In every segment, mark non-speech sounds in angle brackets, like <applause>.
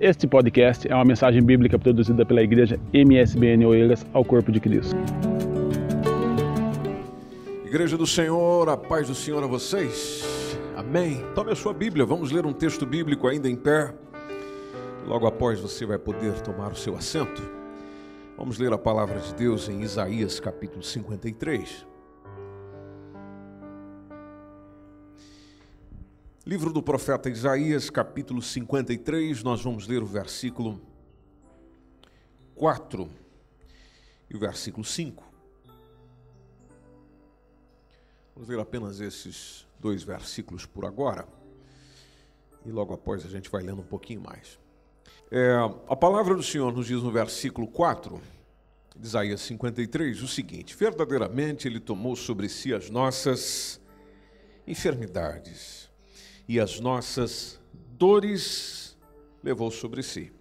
Este podcast é uma mensagem bíblica produzida pela igreja MSBN Oeiras ao Corpo de Cristo. Igreja do Senhor, a paz do Senhor a vocês. Amém. Tome a sua Bíblia, vamos ler um texto bíblico ainda em pé. Logo após você vai poder tomar o seu assento. Vamos ler a palavra de Deus em Isaías capítulo 53. Livro do profeta Isaías, capítulo 53, nós vamos ler o versículo 4 e o versículo 5. Vamos ler apenas esses dois versículos por agora. E logo após a gente vai lendo um pouquinho mais. É, a palavra do Senhor nos diz no versículo 4 de Isaías 53 o seguinte: Verdadeiramente Ele tomou sobre si as nossas enfermidades e as nossas dores levou sobre si.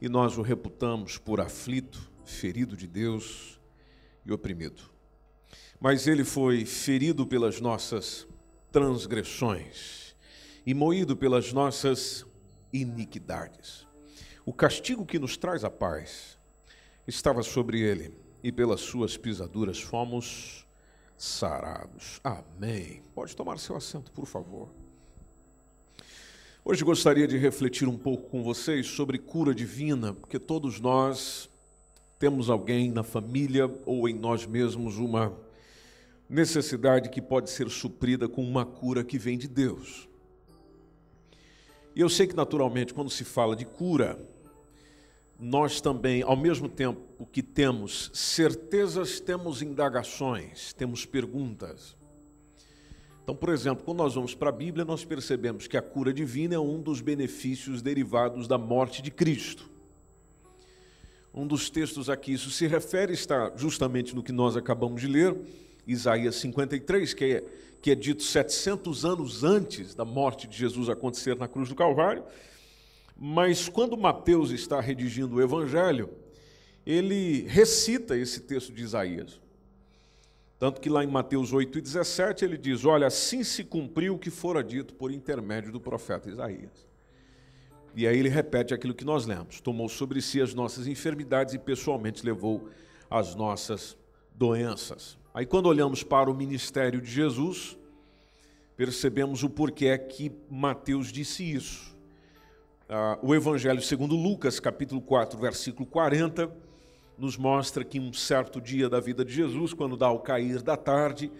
E nós o reputamos por aflito, ferido de Deus e oprimido. Mas ele foi ferido pelas nossas transgressões e moído pelas nossas iniquidades. O castigo que nos traz a paz estava sobre ele, e pelas suas pisaduras fomos sarados. Amém. Pode tomar seu assento, por favor. Hoje gostaria de refletir um pouco com vocês sobre cura divina, porque todos nós temos alguém na família ou em nós mesmos uma necessidade que pode ser suprida com uma cura que vem de Deus. E eu sei que, naturalmente, quando se fala de cura, nós também, ao mesmo tempo que temos certezas, temos indagações, temos perguntas. Então, por exemplo, quando nós vamos para a Bíblia, nós percebemos que a cura divina é um dos benefícios derivados da morte de Cristo. Um dos textos a que isso se refere está justamente no que nós acabamos de ler, Isaías 53, que é, que é dito 700 anos antes da morte de Jesus acontecer na cruz do Calvário. Mas quando Mateus está redigindo o Evangelho, ele recita esse texto de Isaías. Tanto que lá em Mateus 8,17 ele diz: Olha, assim se cumpriu o que fora dito por intermédio do profeta Isaías. E aí ele repete aquilo que nós lemos: Tomou sobre si as nossas enfermidades e pessoalmente levou as nossas doenças. Aí quando olhamos para o ministério de Jesus, percebemos o porquê que Mateus disse isso. Ah, o Evangelho segundo Lucas, capítulo 4, versículo 40 nos mostra que um certo dia da vida de Jesus, quando dá o cair da tarde,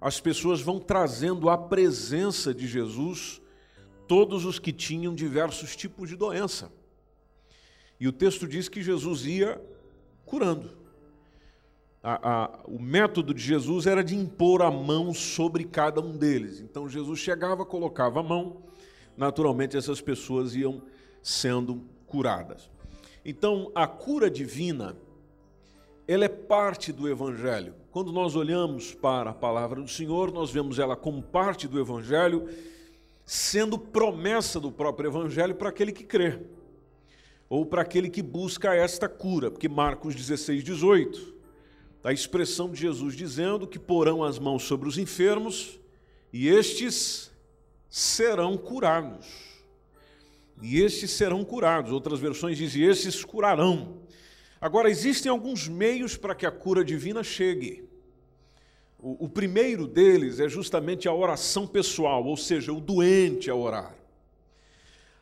as pessoas vão trazendo à presença de Jesus todos os que tinham diversos tipos de doença. E o texto diz que Jesus ia curando. A, a, o método de Jesus era de impor a mão sobre cada um deles. Então Jesus chegava, colocava a mão, naturalmente essas pessoas iam sendo curadas. Então, a cura divina, ela é parte do Evangelho. Quando nós olhamos para a palavra do Senhor, nós vemos ela como parte do Evangelho, sendo promessa do próprio Evangelho para aquele que crê, ou para aquele que busca esta cura, porque Marcos 16, 18, a expressão de Jesus dizendo que porão as mãos sobre os enfermos e estes serão curados e estes serão curados. Outras versões dizem: estes curarão. Agora, existem alguns meios para que a cura divina chegue. O, o, primeiro deles é justamente a oração pessoal, ou seja, o doente a orar.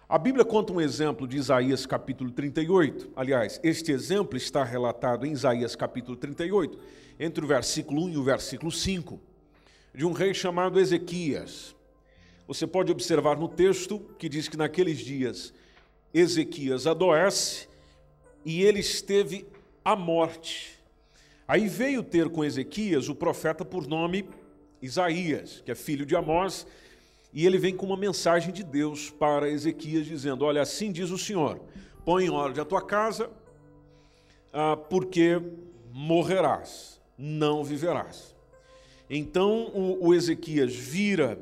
A Bíblia conta um exemplo de Isaías capítulo 38. Aliás, este exemplo está relatado em Isaías capítulo 38, entre o versículo 1 e o versículo 5, de um rei chamado Ezequias. Você pode observar no texto que diz que naqueles dias Ezequias adoece e ele esteve à morte. Aí veio ter com Ezequias o profeta por nome Isaías, que é filho de Amós, e ele vem com uma mensagem de Deus para Ezequias, dizendo: Olha, assim diz o Senhor, põe em ordem a tua casa, ah, porque morrerás, não viverás. Então o Ezequias vira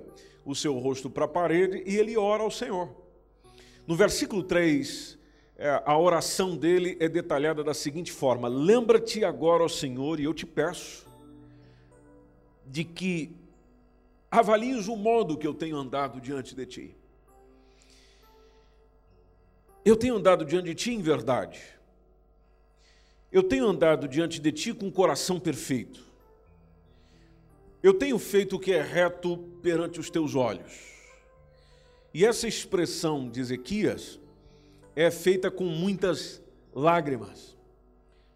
o seu rosto para a parede e ele ora ao Senhor. No versículo 3, é, a oração dele é detalhada da seguinte forma: Lembra-te agora, ó Senhor, e eu te peço, de que avalies o modo que eu tenho andado diante de ti. Eu tenho andado diante de ti em verdade. Eu tenho andado diante de ti com um coração perfeito. Eu tenho feito o que é reto perante os teus olhos. E essa expressão de Ezequias é feita com muitas lágrimas.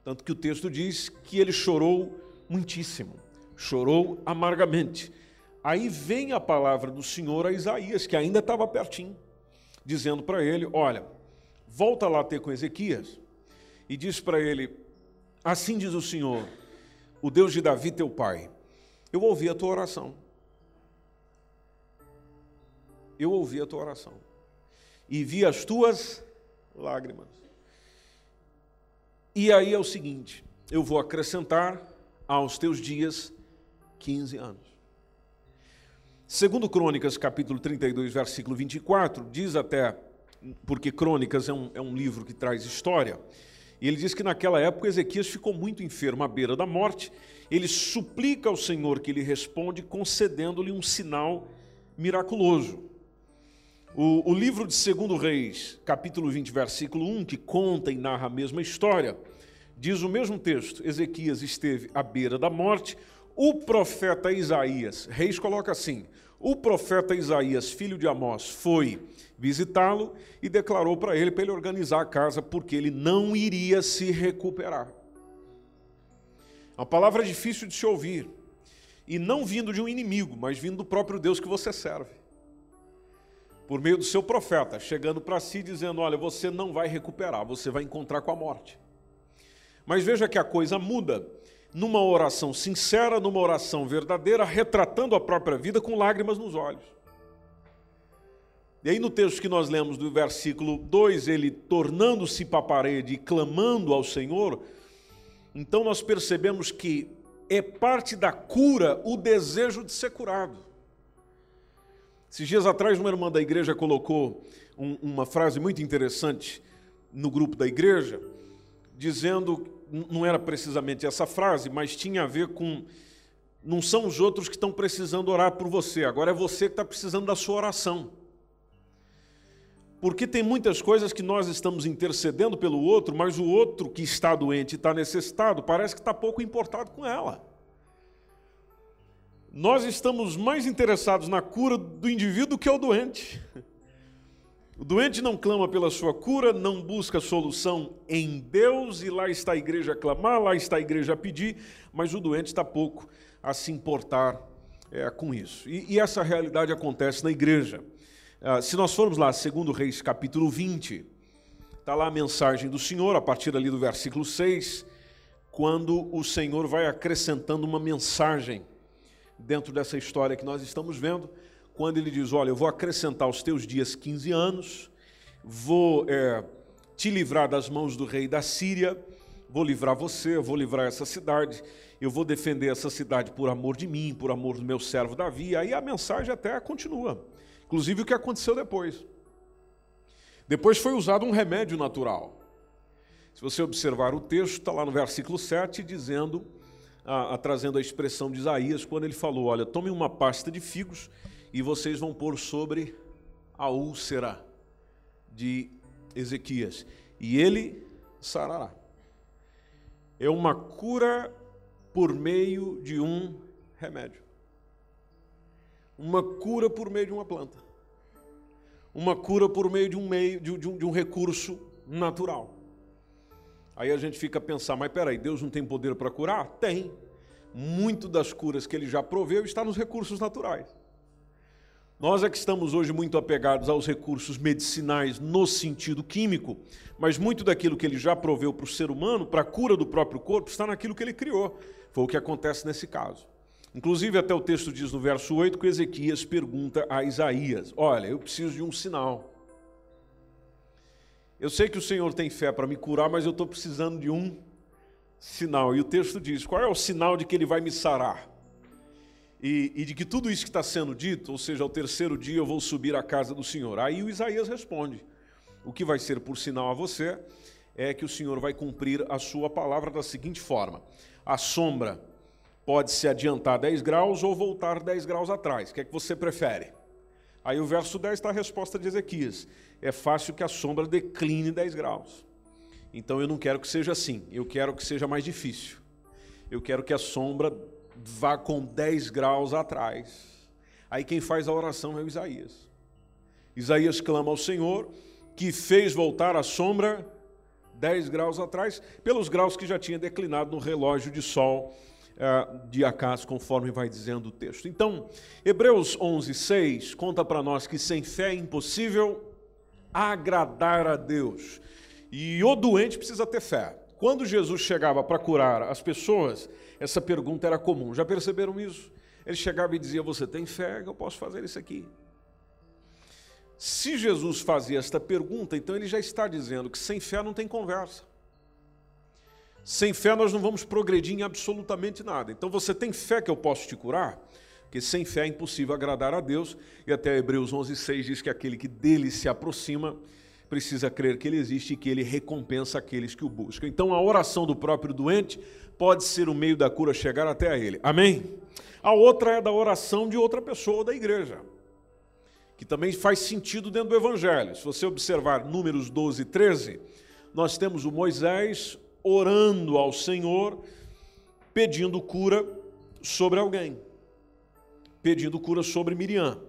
Tanto que o texto diz que ele chorou muitíssimo, chorou amargamente. Aí vem a palavra do Senhor a Isaías, que ainda estava pertinho, dizendo para ele: Olha, volta lá ter com Ezequias e diz para ele: Assim diz o Senhor, o Deus de Davi, teu pai, eu ouvi a tua oração. Eu ouvi a tua oração e vi as tuas lágrimas. E aí é o seguinte: eu vou acrescentar aos teus dias 15 anos. Segundo Crônicas, capítulo 32, versículo 24, diz até, porque Crônicas é um, é um livro que traz história, e ele diz que naquela época Ezequias ficou muito enfermo à beira da morte, ele suplica ao Senhor que ele responde, concedendo-lhe um sinal miraculoso. O, o livro de 2 Reis, capítulo 20, versículo 1, que conta e narra a mesma história, diz o mesmo texto: Ezequias esteve à beira da morte, o profeta Isaías, Reis coloca assim: o profeta Isaías, filho de Amós, foi visitá-lo e declarou para ele para ele organizar a casa, porque ele não iria se recuperar. Uma palavra difícil de se ouvir, e não vindo de um inimigo, mas vindo do próprio Deus que você serve por meio do seu profeta, chegando para si dizendo: Olha, você não vai recuperar, você vai encontrar com a morte. Mas veja que a coisa muda numa oração sincera, numa oração verdadeira, retratando a própria vida com lágrimas nos olhos. E aí, no texto que nós lemos do versículo 2, ele tornando-se para a parede e clamando ao Senhor, então nós percebemos que é parte da cura o desejo de ser curado. Esses dias atrás, uma irmã da igreja colocou um, uma frase muito interessante no grupo da igreja, dizendo, não era precisamente essa frase, mas tinha a ver com não são os outros que estão precisando orar por você, agora é você que está precisando da sua oração. Porque tem muitas coisas que nós estamos intercedendo pelo outro, mas o outro que está doente está necessitado parece que está pouco importado com ela. Nós estamos mais interessados na cura do indivíduo que o doente. O doente não clama pela sua cura, não busca solução em Deus, e lá está a igreja a clamar, lá está a igreja a pedir, mas o doente está pouco a se importar é, com isso. E, e, essa realidade acontece na igreja. Ah, se nós formos lá, segundo Reis, capítulo 20, está lá a mensagem do Senhor, a partir ali do versículo 6, quando o Senhor vai acrescentando uma mensagem dentro dessa história que nós estamos vendo, quando ele diz: Olha, eu vou acrescentar aos teus dias 15 anos, vou é, te livrar das mãos do rei da Síria, vou livrar você, vou livrar essa cidade, eu vou defender essa cidade por amor de mim, por amor do meu servo Davi. Aí a mensagem até continua, inclusive o que aconteceu depois. Depois foi usado um remédio natural. Se você observar o texto, está lá no versículo 7, dizendo a, a, trazendo a expressão de Isaías, quando ele falou: Olha, tomem uma pasta de figos e vocês vão pôr sobre a úlcera de Ezequias, e ele sarará. É uma cura por meio de um remédio. Uma cura por meio de uma planta. Uma cura por meio de um meio de, de, um, de um recurso natural. Aí a gente fica a pensar, mas peraí, Deus não tem poder para curar? Tem. Muito das curas que ele já proveu está nos recursos naturais. Nós é que estamos hoje muito apegados aos recursos medicinais no sentido químico, mas muito daquilo que ele já proveu para o ser humano, para a cura do próprio corpo, está naquilo que ele criou. Foi o que acontece nesse caso. Inclusive, até o texto diz no verso 8 que Ezequias pergunta a Isaías: Olha, eu preciso de um sinal. Eu sei que o Senhor tem fé para me curar, mas eu estou precisando de um sinal. E o texto diz: qual é o sinal de que ele vai me sarar? E, e de que tudo isso que está sendo dito, ou seja, ao terceiro dia eu vou subir à casa do Senhor. Aí o Isaías responde: o que vai ser por sinal a você é que o Senhor vai cumprir a sua palavra da seguinte forma: a sombra pode se adiantar 10 graus ou voltar 10 graus atrás. O que é que você prefere? Aí o verso 10 está a resposta de Ezequias: é fácil que a sombra decline 10 graus. Então eu não quero que seja assim, eu quero que seja mais difícil. Eu quero que a sombra vá com 10 graus atrás. Aí quem faz a oração é o Isaías. Isaías clama ao Senhor, que fez voltar a sombra 10 graus atrás, pelos graus que já tinha declinado no relógio de sol de Acás, conforme vai dizendo o texto. Então, Hebreus 11, 6 conta para nós que sem fé é impossível agradar a Deus. E o doente precisa ter fé. Quando Jesus chegava para curar as pessoas, essa pergunta era comum. Já perceberam isso? Ele chegava e dizia: Você tem fé eu posso fazer isso aqui? Se Jesus fazia esta pergunta, então ele já está dizendo que sem fé não tem conversa. Sem fé nós não vamos progredir em absolutamente nada. Então você tem fé que eu posso te curar? Porque sem fé é impossível agradar a Deus. E até Hebreus 11:6 diz que aquele que dele se aproxima precisa crer que ele existe e que ele recompensa aqueles que o buscam. Então a oração do próprio doente pode ser o meio da cura chegar até a ele. Amém? A outra é da oração de outra pessoa da igreja, que também faz sentido dentro do evangelho. Se você observar Números 12 e 13, nós temos o Moisés orando ao Senhor, pedindo cura sobre alguém, pedindo cura sobre Miriam.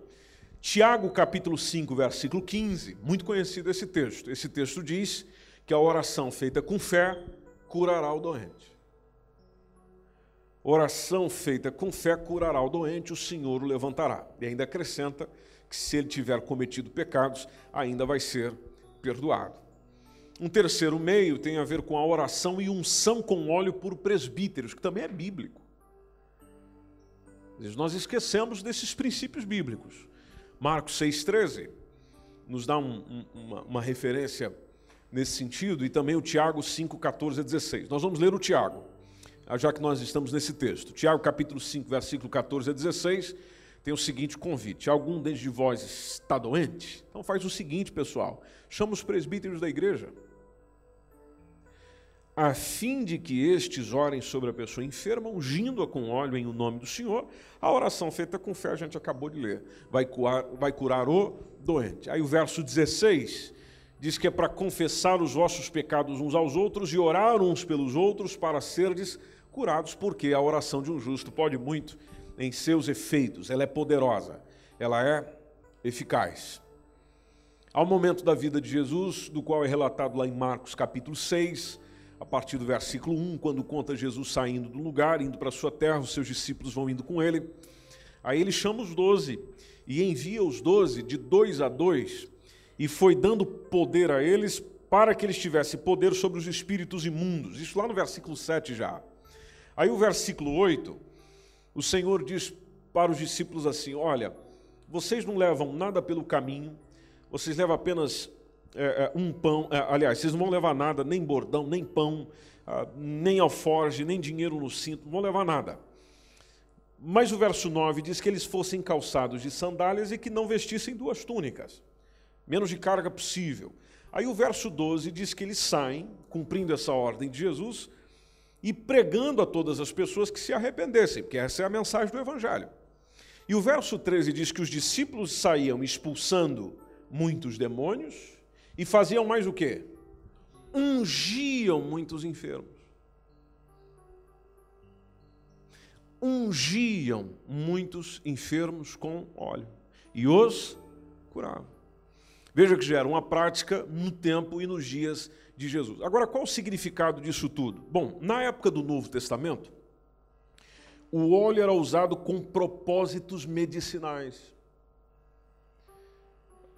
Tiago, capítulo 5, versículo 15, muito conhecido esse texto. Esse texto diz que a oração feita com fé curará o doente. Oração feita com fé curará o doente, o Senhor o levantará. E ainda acrescenta que se ele tiver cometido pecados, ainda vai ser perdoado. Um terceiro meio tem a ver com a oração e unção com óleo por presbíteros, que também é bíblico. Nós esquecemos desses princípios bíblicos. Marcos 6,13 nos dá um, um, uma, uma, referência nesse sentido, e também o Tiago 5, 14 a 16. Nós vamos ler o Tiago, já que nós estamos nesse texto. Tiago, capítulo 5, versículo 14 a 16, tem o seguinte convite: algum de vós está doente? Então faz o seguinte, pessoal: chama os presbíteros da igreja, a fim de que estes orem sobre a pessoa enferma, ungindo-a com óleo em o nome do Senhor. A oração feita com fé a gente acabou de ler. Vai curar, vai curar o doente. Aí o verso 16 diz que é para confessar os vossos pecados uns aos outros e orar uns pelos outros para serdes curados, porque a oração de um justo pode muito em seus efeitos, ela é poderosa, ela é eficaz. Ao momento da vida de Jesus, do qual é relatado lá em Marcos capítulo 6, a partir do versículo 1, quando conta Jesus saindo do lugar, indo para a sua terra, os seus discípulos vão indo com ele. Aí ele chama os doze e envia os doze de dois a dois, e foi dando poder a eles para que eles tivessem poder sobre os espíritos imundos. Isso lá no versículo 7 já. Aí o versículo 8, o Senhor diz para os discípulos assim: Olha, vocês não levam nada pelo caminho, vocês levam apenas é, é, um pão, é, aliás, vocês não vão levar nada, nem bordão, nem pão, ah, nem alforge, nem dinheiro no cinto, não vão levar nada. Mas o verso 9 diz que eles fossem calçados de sandálias e que não vestissem duas túnicas, menos de carga possível. Aí o verso 12 diz que eles saem, cumprindo essa ordem de Jesus, e pregando a todas as pessoas que se arrependessem, porque essa é a mensagem do Evangelho. E o verso 13 diz que os discípulos saíam expulsando muitos demônios e faziam mais o quê? Ungiam muitos enfermos. Ungiam muitos enfermos com óleo e os curavam. Veja que já era uma prática no tempo e nos dias de Jesus. Agora, qual o significado disso tudo? Bom, na época do Novo Testamento, o óleo era usado com propósitos medicinais.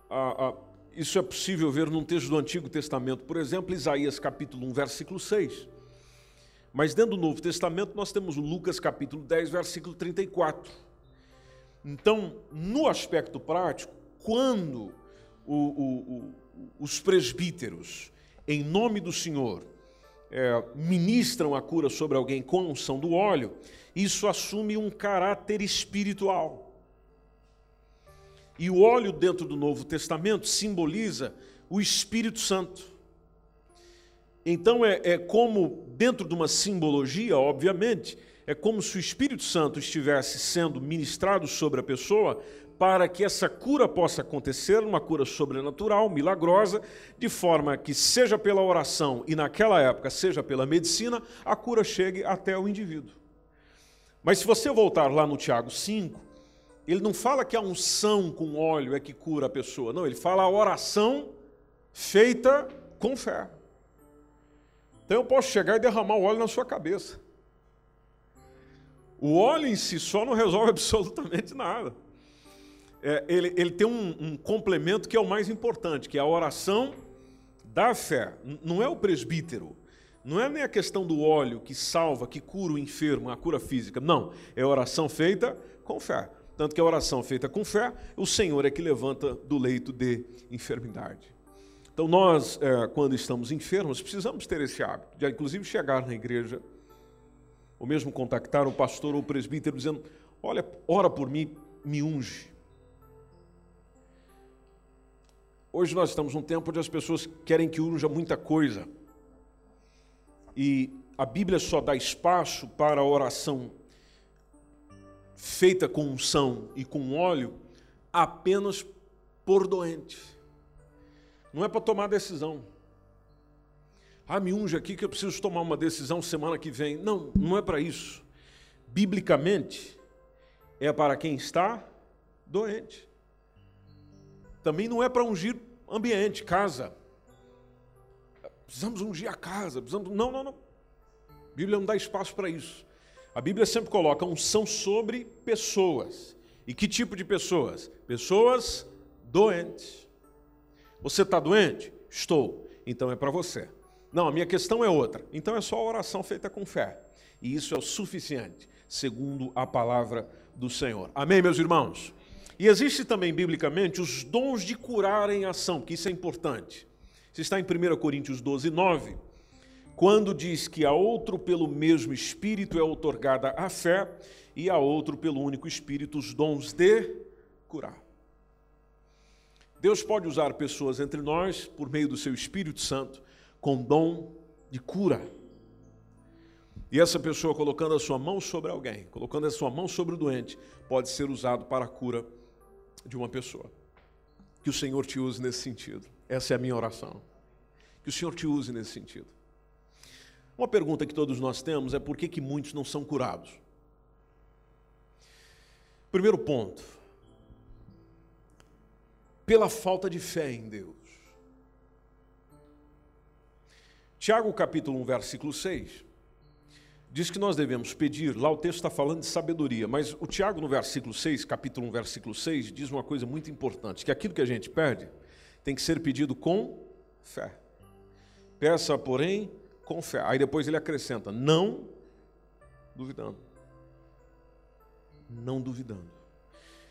A, a, isso é possível ver num texto do Antigo Testamento, por exemplo, Isaías capítulo 1, versículo 6. Mas dentro do Novo Testamento nós temos Lucas capítulo 10, versículo 34. Então, no aspecto prático, quando o, o, o, os presbíteros, em nome do Senhor, é, ministram a cura sobre alguém com a unção do óleo, isso assume um caráter espiritual. E o óleo dentro do Novo Testamento simboliza o Espírito Santo. Então é, é como, dentro de uma simbologia, obviamente, é como se o Espírito Santo estivesse sendo ministrado sobre a pessoa para que essa cura possa acontecer, uma cura sobrenatural, milagrosa, de forma que, seja pela oração e naquela época, seja pela medicina, a cura chegue até o indivíduo. Mas se você voltar lá no Tiago 5, ele não fala que a unção com óleo é que cura a pessoa, não, ele fala a oração feita com fé. Então eu posso chegar e derramar o óleo na sua cabeça. O óleo em si só não resolve <laughs> absolutamente nada é, ele, ele tem um, um complemento que é o mais importante, que é a oração da fé. Não é o presbítero, não é nem a questão do óleo que salva, que cura o enfermo, a cura física. Não, é oração feita com fé. Tanto que a oração feita com fé, o Senhor é que levanta do leito de enfermidade. Então, nós, é, quando estamos enfermos, precisamos ter esse hábito de, inclusive, chegar na igreja, ou mesmo contactar o pastor ou o presbítero, dizendo: Olha, ora por mim, me unge. Hoje nós estamos num tempo onde as pessoas querem que unja muita coisa. E a Bíblia só dá espaço para a oração feita com unção e com óleo apenas por doente. Não é para tomar decisão. Ah, me unge aqui que eu preciso tomar uma decisão semana que vem. Não, não é para isso. Biblicamente, é para quem está doente. Também não é para ungir ambiente, casa. Precisamos ungir a casa. Precisamos... Não, não, não. A Bíblia não dá espaço para isso. A Bíblia sempre coloca unção sobre pessoas. E que tipo de pessoas? Pessoas doentes. Você está doente? Estou. Então é para você. Não, a minha questão é outra. Então é só a oração feita com fé. E isso é o suficiente, segundo a palavra do Senhor. Amém, meus irmãos? E existe também, biblicamente, os dons de curar em ação, que isso é importante. Isso está em 1 Coríntios 12, 9, quando diz que a outro pelo mesmo Espírito é otorgada a fé e a outro pelo único Espírito os dons de curar. Deus pode usar pessoas entre nós, por meio do seu Espírito Santo, com dom de cura. E essa pessoa colocando a sua mão sobre alguém, colocando a sua mão sobre o doente, pode ser usado para a cura de uma pessoa. Que o Senhor te use nesse sentido. Essa é a minha oração. Que o Senhor te use nesse sentido. Uma pergunta que todos nós temos é por que, que muitos não são curados? Primeiro ponto. Pela falta de fé em Deus. Tiago capítulo 1, versículo 6 diz que nós devemos pedir, lá o texto está falando de sabedoria, mas o Tiago, no versículo 6, capítulo 1, versículo 6, diz uma coisa muito importante: que aquilo que a gente pede tem que ser pedido com fé. Peça, porém, com fé. Aí depois ele acrescenta: não duvidando. Não duvidando.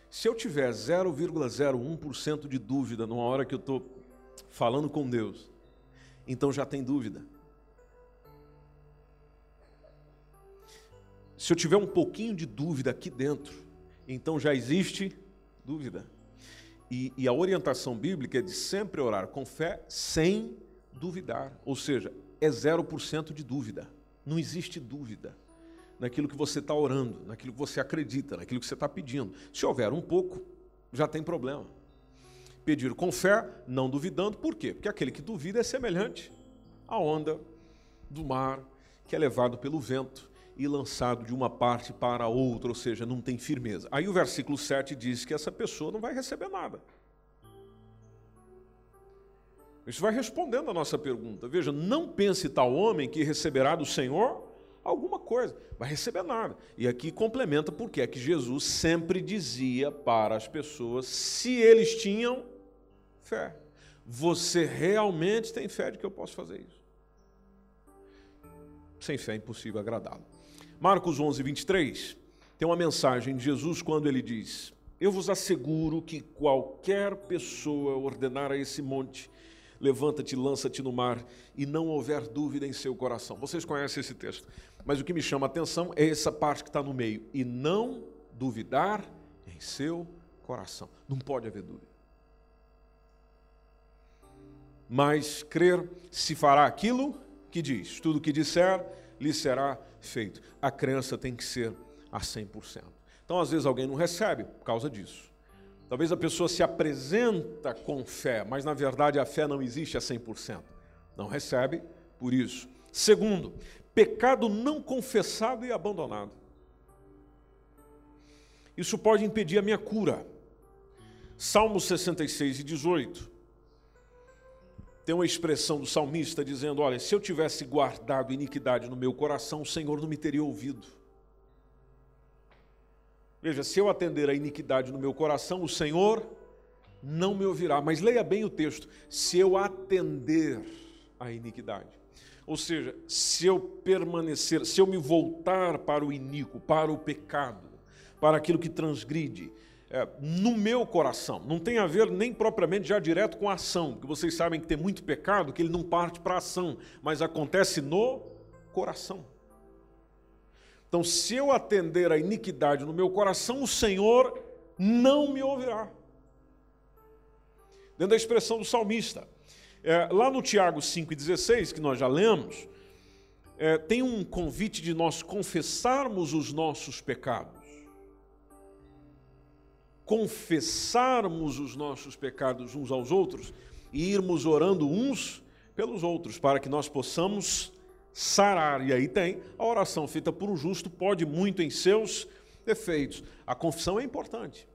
Se eu tiver 0,01% de dúvida numa hora que eu estou falando com Deus, então já tem dúvida. Se eu tiver um pouquinho de dúvida aqui dentro, então já existe dúvida. E, e, a orientação bíblica é de sempre orar com fé sem duvidar. Ou seja, é 0% de dúvida. Não existe dúvida naquilo que você está orando, naquilo que você acredita, naquilo que você está pedindo. Se houver um pouco, já tem problema. Pedir com fé, não duvidando, por quê? Porque aquele que duvida é semelhante à onda do mar que é levado pelo vento e lançado de uma parte para a outra, ou seja, não tem firmeza. Aí o versículo 7 diz que essa pessoa não vai receber nada. Isso vai respondendo a nossa pergunta. Veja, não pense tal homem que receberá do Senhor alguma coisa, vai receber nada. E aqui complementa porque é que Jesus sempre dizia para as pessoas se eles tinham fé. Você realmente tem fé de que eu posso fazer isso? Sem fé é impossível agradá-lo. Marcos 11, 23, tem uma mensagem de Jesus quando ele diz: Eu vos asseguro que qualquer pessoa ordenar a esse monte, levanta-te, lança-te no mar, e não houver dúvida em seu coração. Vocês conhecem esse texto, mas o que me chama a atenção é essa parte que está no meio: e não duvidar em seu coração. Não pode haver dúvida. Mas crer se fará aquilo que diz: tudo que disser lhe será feito. A crença tem que ser a 100%. Então, às vezes, alguém não recebe por causa disso. Talvez a pessoa se apresenta com fé, mas na verdade a fé não existe a 100%. Não recebe por isso. Segundo, pecado não confessado e abandonado. Isso pode impedir a minha cura. Salmos 66 e 18. Tem uma expressão do salmista dizendo: Olha, se eu tivesse guardado iniquidade no meu coração, o Senhor não me teria ouvido. Veja, se eu atender a iniquidade no meu coração, o Senhor não me ouvirá. Mas leia bem o texto: se eu atender a iniquidade. Ou seja, se eu permanecer, se eu me voltar para o iníquo, para o pecado, para aquilo que transgride, é, no meu coração. Não tem a ver nem propriamente já direto com a ação, porque vocês sabem que tem muito pecado que ele não parte para a ação, mas acontece no coração. Então, se eu atender a iniquidade no meu coração, o Senhor não me ouvirá. Dentro da expressão do salmista. É, lá no Tiago 5,16, que nós já lemos, é, tem um convite de nós confessarmos os nossos pecados confessarmos os nossos pecados uns aos outros e irmos orando uns pelos outros, para que nós possamos sarar. E aí tem a oração feita por um justo, pode muito em seus defeitos. A confissão é importante.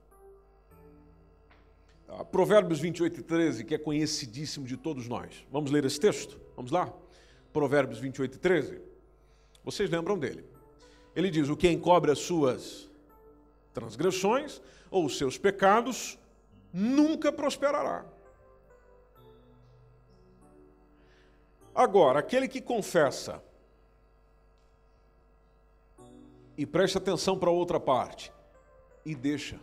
Ah, Provérbios 28 e 13, que é conhecidíssimo de todos nós. Vamos ler esse texto? Vamos lá? Provérbios 28 e 13. Vocês lembram dele? Ele diz: O que encobre as suas transgressões, ou os seus pecados, nunca prosperará. Agora, aquele que confessa, e preste atenção para outra parte, e deixa.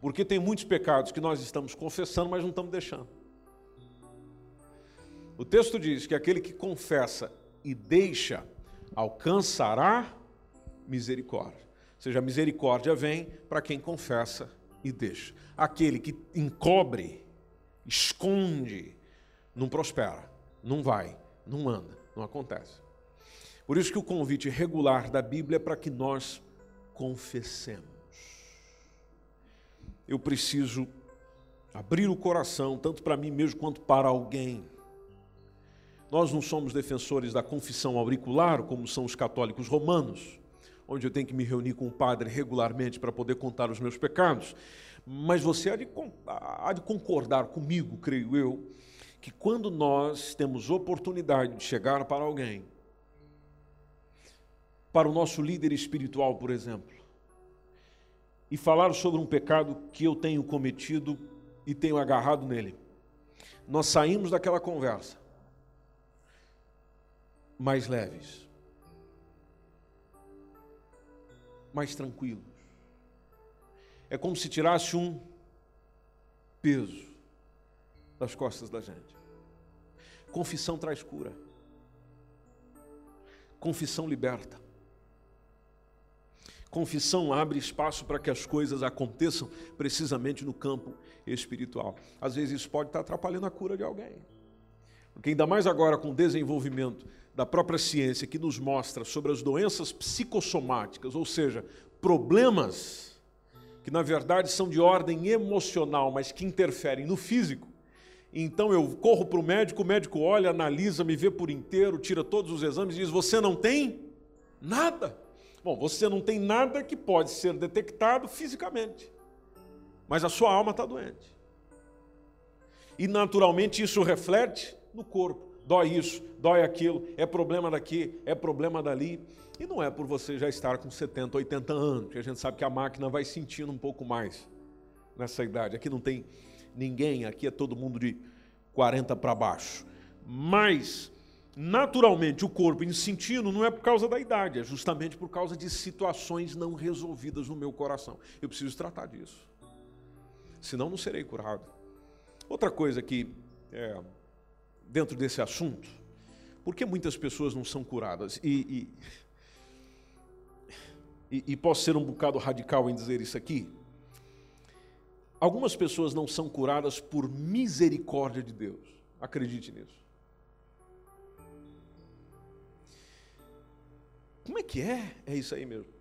Porque tem muitos pecados que nós estamos confessando, mas não estamos deixando. O texto diz que aquele que confessa e deixa alcançará misericórdia seja, a misericórdia vem para quem confessa e deixa. Aquele que encobre, esconde, não prospera, não vai, não anda, não acontece. Por isso que o convite regular da Bíblia é para que nós confessemos. Eu preciso abrir o coração, tanto para mim mesmo quanto para alguém. Nós não somos defensores da confissão auricular, como são os católicos romanos onde eu tenho que me reunir com o padre regularmente para poder contar os meus pecados. Mas você há de, há de concordar comigo, creio eu, que quando nós temos oportunidade de chegar para alguém, para o nosso líder espiritual, por exemplo, e falar sobre um pecado que eu tenho cometido e tenho agarrado nele, nós saímos daquela conversa mais leves mais tranquilos. É como se tirasse um peso das costas da gente. Confissão traz cura. Confissão liberta. Confissão abre espaço para que as coisas aconteçam precisamente no campo espiritual. Às vezes isso pode estar atrapalhando a cura de alguém. Porque ainda mais agora com o desenvolvimento da própria ciência que nos mostra sobre as doenças psicossomáticas, ou seja, problemas que na verdade são de ordem emocional, mas que interferem no físico. Então eu corro para o médico, o médico olha, analisa, me vê por inteiro, tira todos os exames e diz: Você não tem nada. Bom, você não tem nada que pode ser detectado fisicamente, mas a sua alma está doente. E naturalmente isso reflete no corpo dói isso, dói aquilo, é problema daqui, é problema dali. E não é por você já estar com 70, 80 anos, que a gente sabe que a máquina vai sentindo um pouco mais nessa idade. Aqui não tem ninguém, aqui é todo mundo de 40 para baixo. Mas, naturalmente, o corpo em sentindo não é por causa da idade, é justamente por causa de situações não resolvidas no meu coração. Eu preciso tratar disso. Senão não serei curado. Outra coisa que é, dentro desse assunto, por que muitas pessoas não são curadas? E, e, e, e posso ser um bocado radical em dizer isso aqui. Algumas pessoas não são curadas por misericórdia de Deus. Acredite nisso. Como é que é? É isso aí mesmo.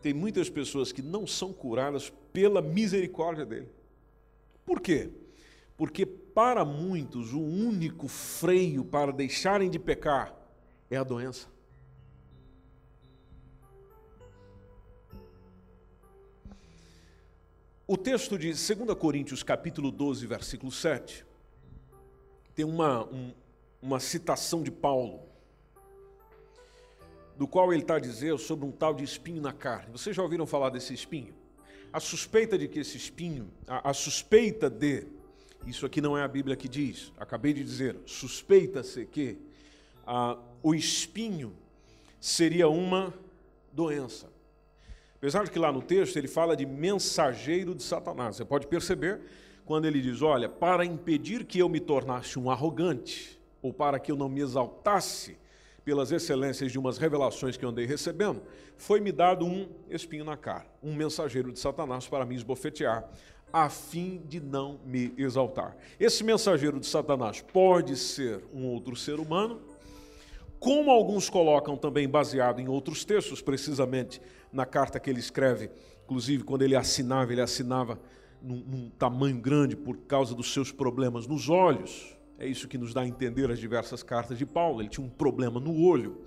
tem muitas pessoas que não são curadas pela misericórdia dele. Por quê? Porque para muitos o único freio para deixarem de pecar é a doença. O texto de 2 Coríntios, capítulo 12, versículo 7, tem uma, um, uma citação de Paulo, do qual ele está a dizer sobre um tal de espinho na carne. Vocês já ouviram falar desse espinho? A suspeita de que esse espinho, a, a suspeita de, isso aqui não é a Bíblia que diz, acabei de dizer, suspeita-se que a, o espinho seria uma doença. Apesar de que lá no texto ele fala de mensageiro de Satanás. Você pode perceber quando ele diz: Olha, para impedir que eu me tornasse um arrogante, ou para que eu não me exaltasse pelas excelências de umas revelações que eu andei recebendo, foi-me dado um espinho na cara, um mensageiro de Satanás para me esbofetear, a fim de não me exaltar. Esse mensageiro de Satanás pode ser um outro ser humano, como alguns colocam também baseado em outros textos, precisamente na carta que ele escreve, inclusive quando ele assinava, ele assinava num, num tamanho grande por causa dos seus problemas nos olhos. É isso que nos dá a entender as diversas cartas de Paulo. Ele tinha um problema no olho.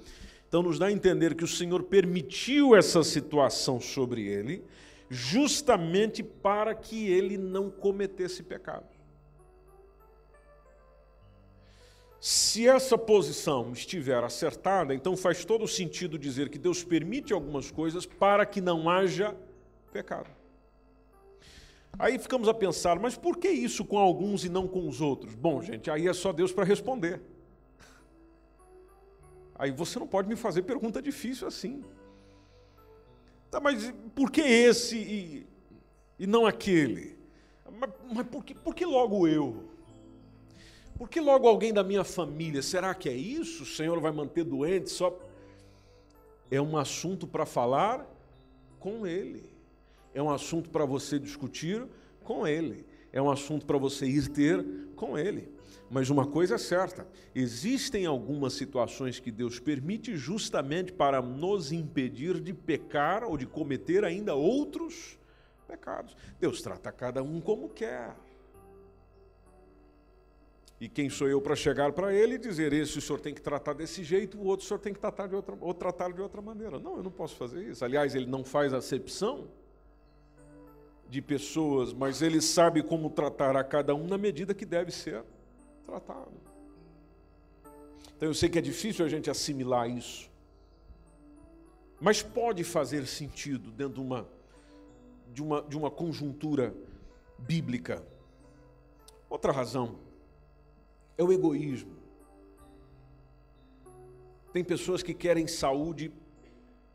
Então, nos dá a entender que o Senhor permitiu essa situação sobre ele, justamente para que ele não cometesse pecado. Se essa posição estiver acertada, então faz todo sentido dizer que Deus permite algumas coisas para que não haja pecado. Aí ficamos a pensar, mas por que isso com alguns e não com os outros? Bom, gente, aí é só Deus para responder. Aí você não pode me fazer pergunta difícil assim. Tá, mas por que esse e, e não aquele? Mas, mas por, que, por que logo eu? Por que logo alguém da minha família? Será que é isso? O Senhor vai manter doente só? É um assunto para falar com Ele é um assunto para você discutir com ele, é um assunto para você ir ter com ele. Mas uma coisa é certa: existem algumas situações que Deus permite justamente para nos impedir de pecar ou de cometer ainda outros pecados. Deus trata cada um como quer. E quem sou eu para chegar para ele e dizer: esse o senhor tem que tratar desse jeito, o outro o senhor tem que tratar de outra, ou tratar de outra maneira? Não, eu não posso fazer isso. Aliás, ele não faz acepção de pessoas, mas ele sabe como tratar a cada um na medida que deve ser tratado. Então eu sei que é difícil a gente assimilar isso, mas pode fazer sentido dentro de uma, de uma, de uma conjuntura bíblica. Outra razão é o egoísmo. Tem pessoas que querem saúde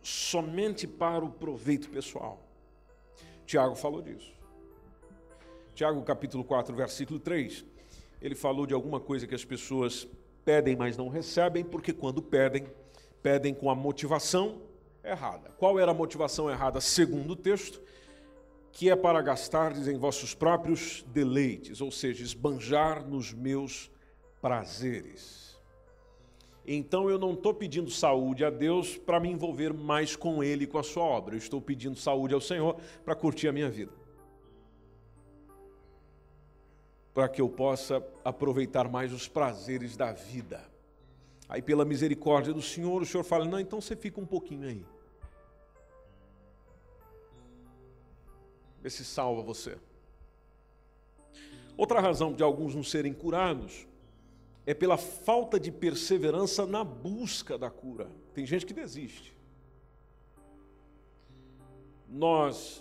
somente para o proveito pessoal. Tiago falou disso. Tiago capítulo 4, versículo 3. Ele falou de alguma coisa que as pessoas pedem, mas não recebem, porque quando pedem, pedem com a motivação errada. Qual era a motivação errada, segundo o texto? Que é para gastar em vossos próprios deleites, ou seja, esbanjar nos meus prazeres. Então eu não estou pedindo saúde a Deus para me envolver mais com Ele com a sua obra. Eu estou pedindo saúde ao Senhor para curtir a minha vida. Para que eu possa aproveitar mais os prazeres da vida. Aí, pela misericórdia do Senhor, o Senhor fala: não, então você fica um pouquinho aí. Vê se salva você. Outra razão de alguns não serem curados é pela falta de perseverança na busca da cura. Tem gente que desiste. Nós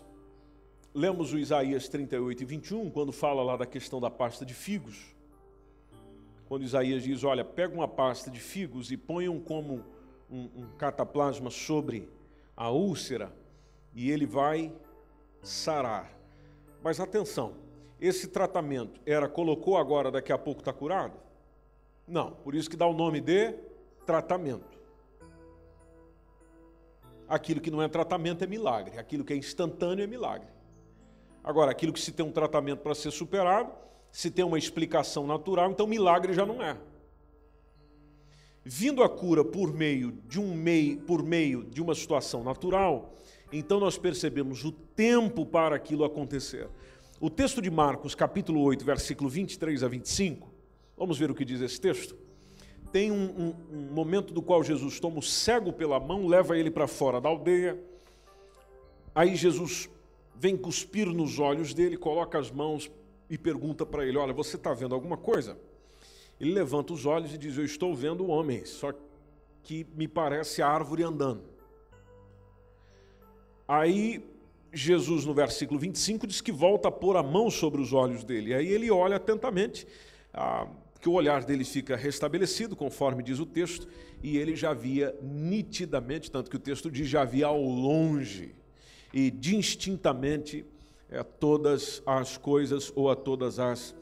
lemos o Isaías 38 e 21, quando fala lá da questão da pasta de figos. Quando Isaías diz: Olha, pega uma pasta de figos e ponham como um, um cataplasma sobre a úlcera e ele vai sarar. Mas atenção, esse tratamento era colocou agora, daqui a pouco está curado? Não, por isso que dá o nome de tratamento. Aquilo que não é tratamento é milagre, aquilo que é instantâneo é milagre. Agora, aquilo que se tem um tratamento para ser superado, se tem uma explicação natural, então milagre já não é. Vindo a cura por meio de um meio, por meio de uma situação natural, então nós percebemos o tempo para aquilo acontecer. O texto de Marcos, capítulo 8, versículo 23 a 25, vamos ver o que diz esse texto. Tem um, um, um momento do qual Jesus toma o cego pela mão, leva ele para fora da aldeia. Aí Jesus vem cuspir nos olhos dele, coloca as mãos e pergunta para ele: Olha, você está vendo alguma coisa? Ele levanta os olhos e diz: Eu estou vendo homens, só que me parece árvore andando. Aí Jesus, no versículo 25, diz que volta a pôr a mão sobre os olhos dele. Aí ele olha atentamente, ah, que o olhar dele fica restabelecido, conforme diz o texto, e ele já via nitidamente, tanto que o texto diz já via ao longe e distintamente é, todas as coisas ou a todas as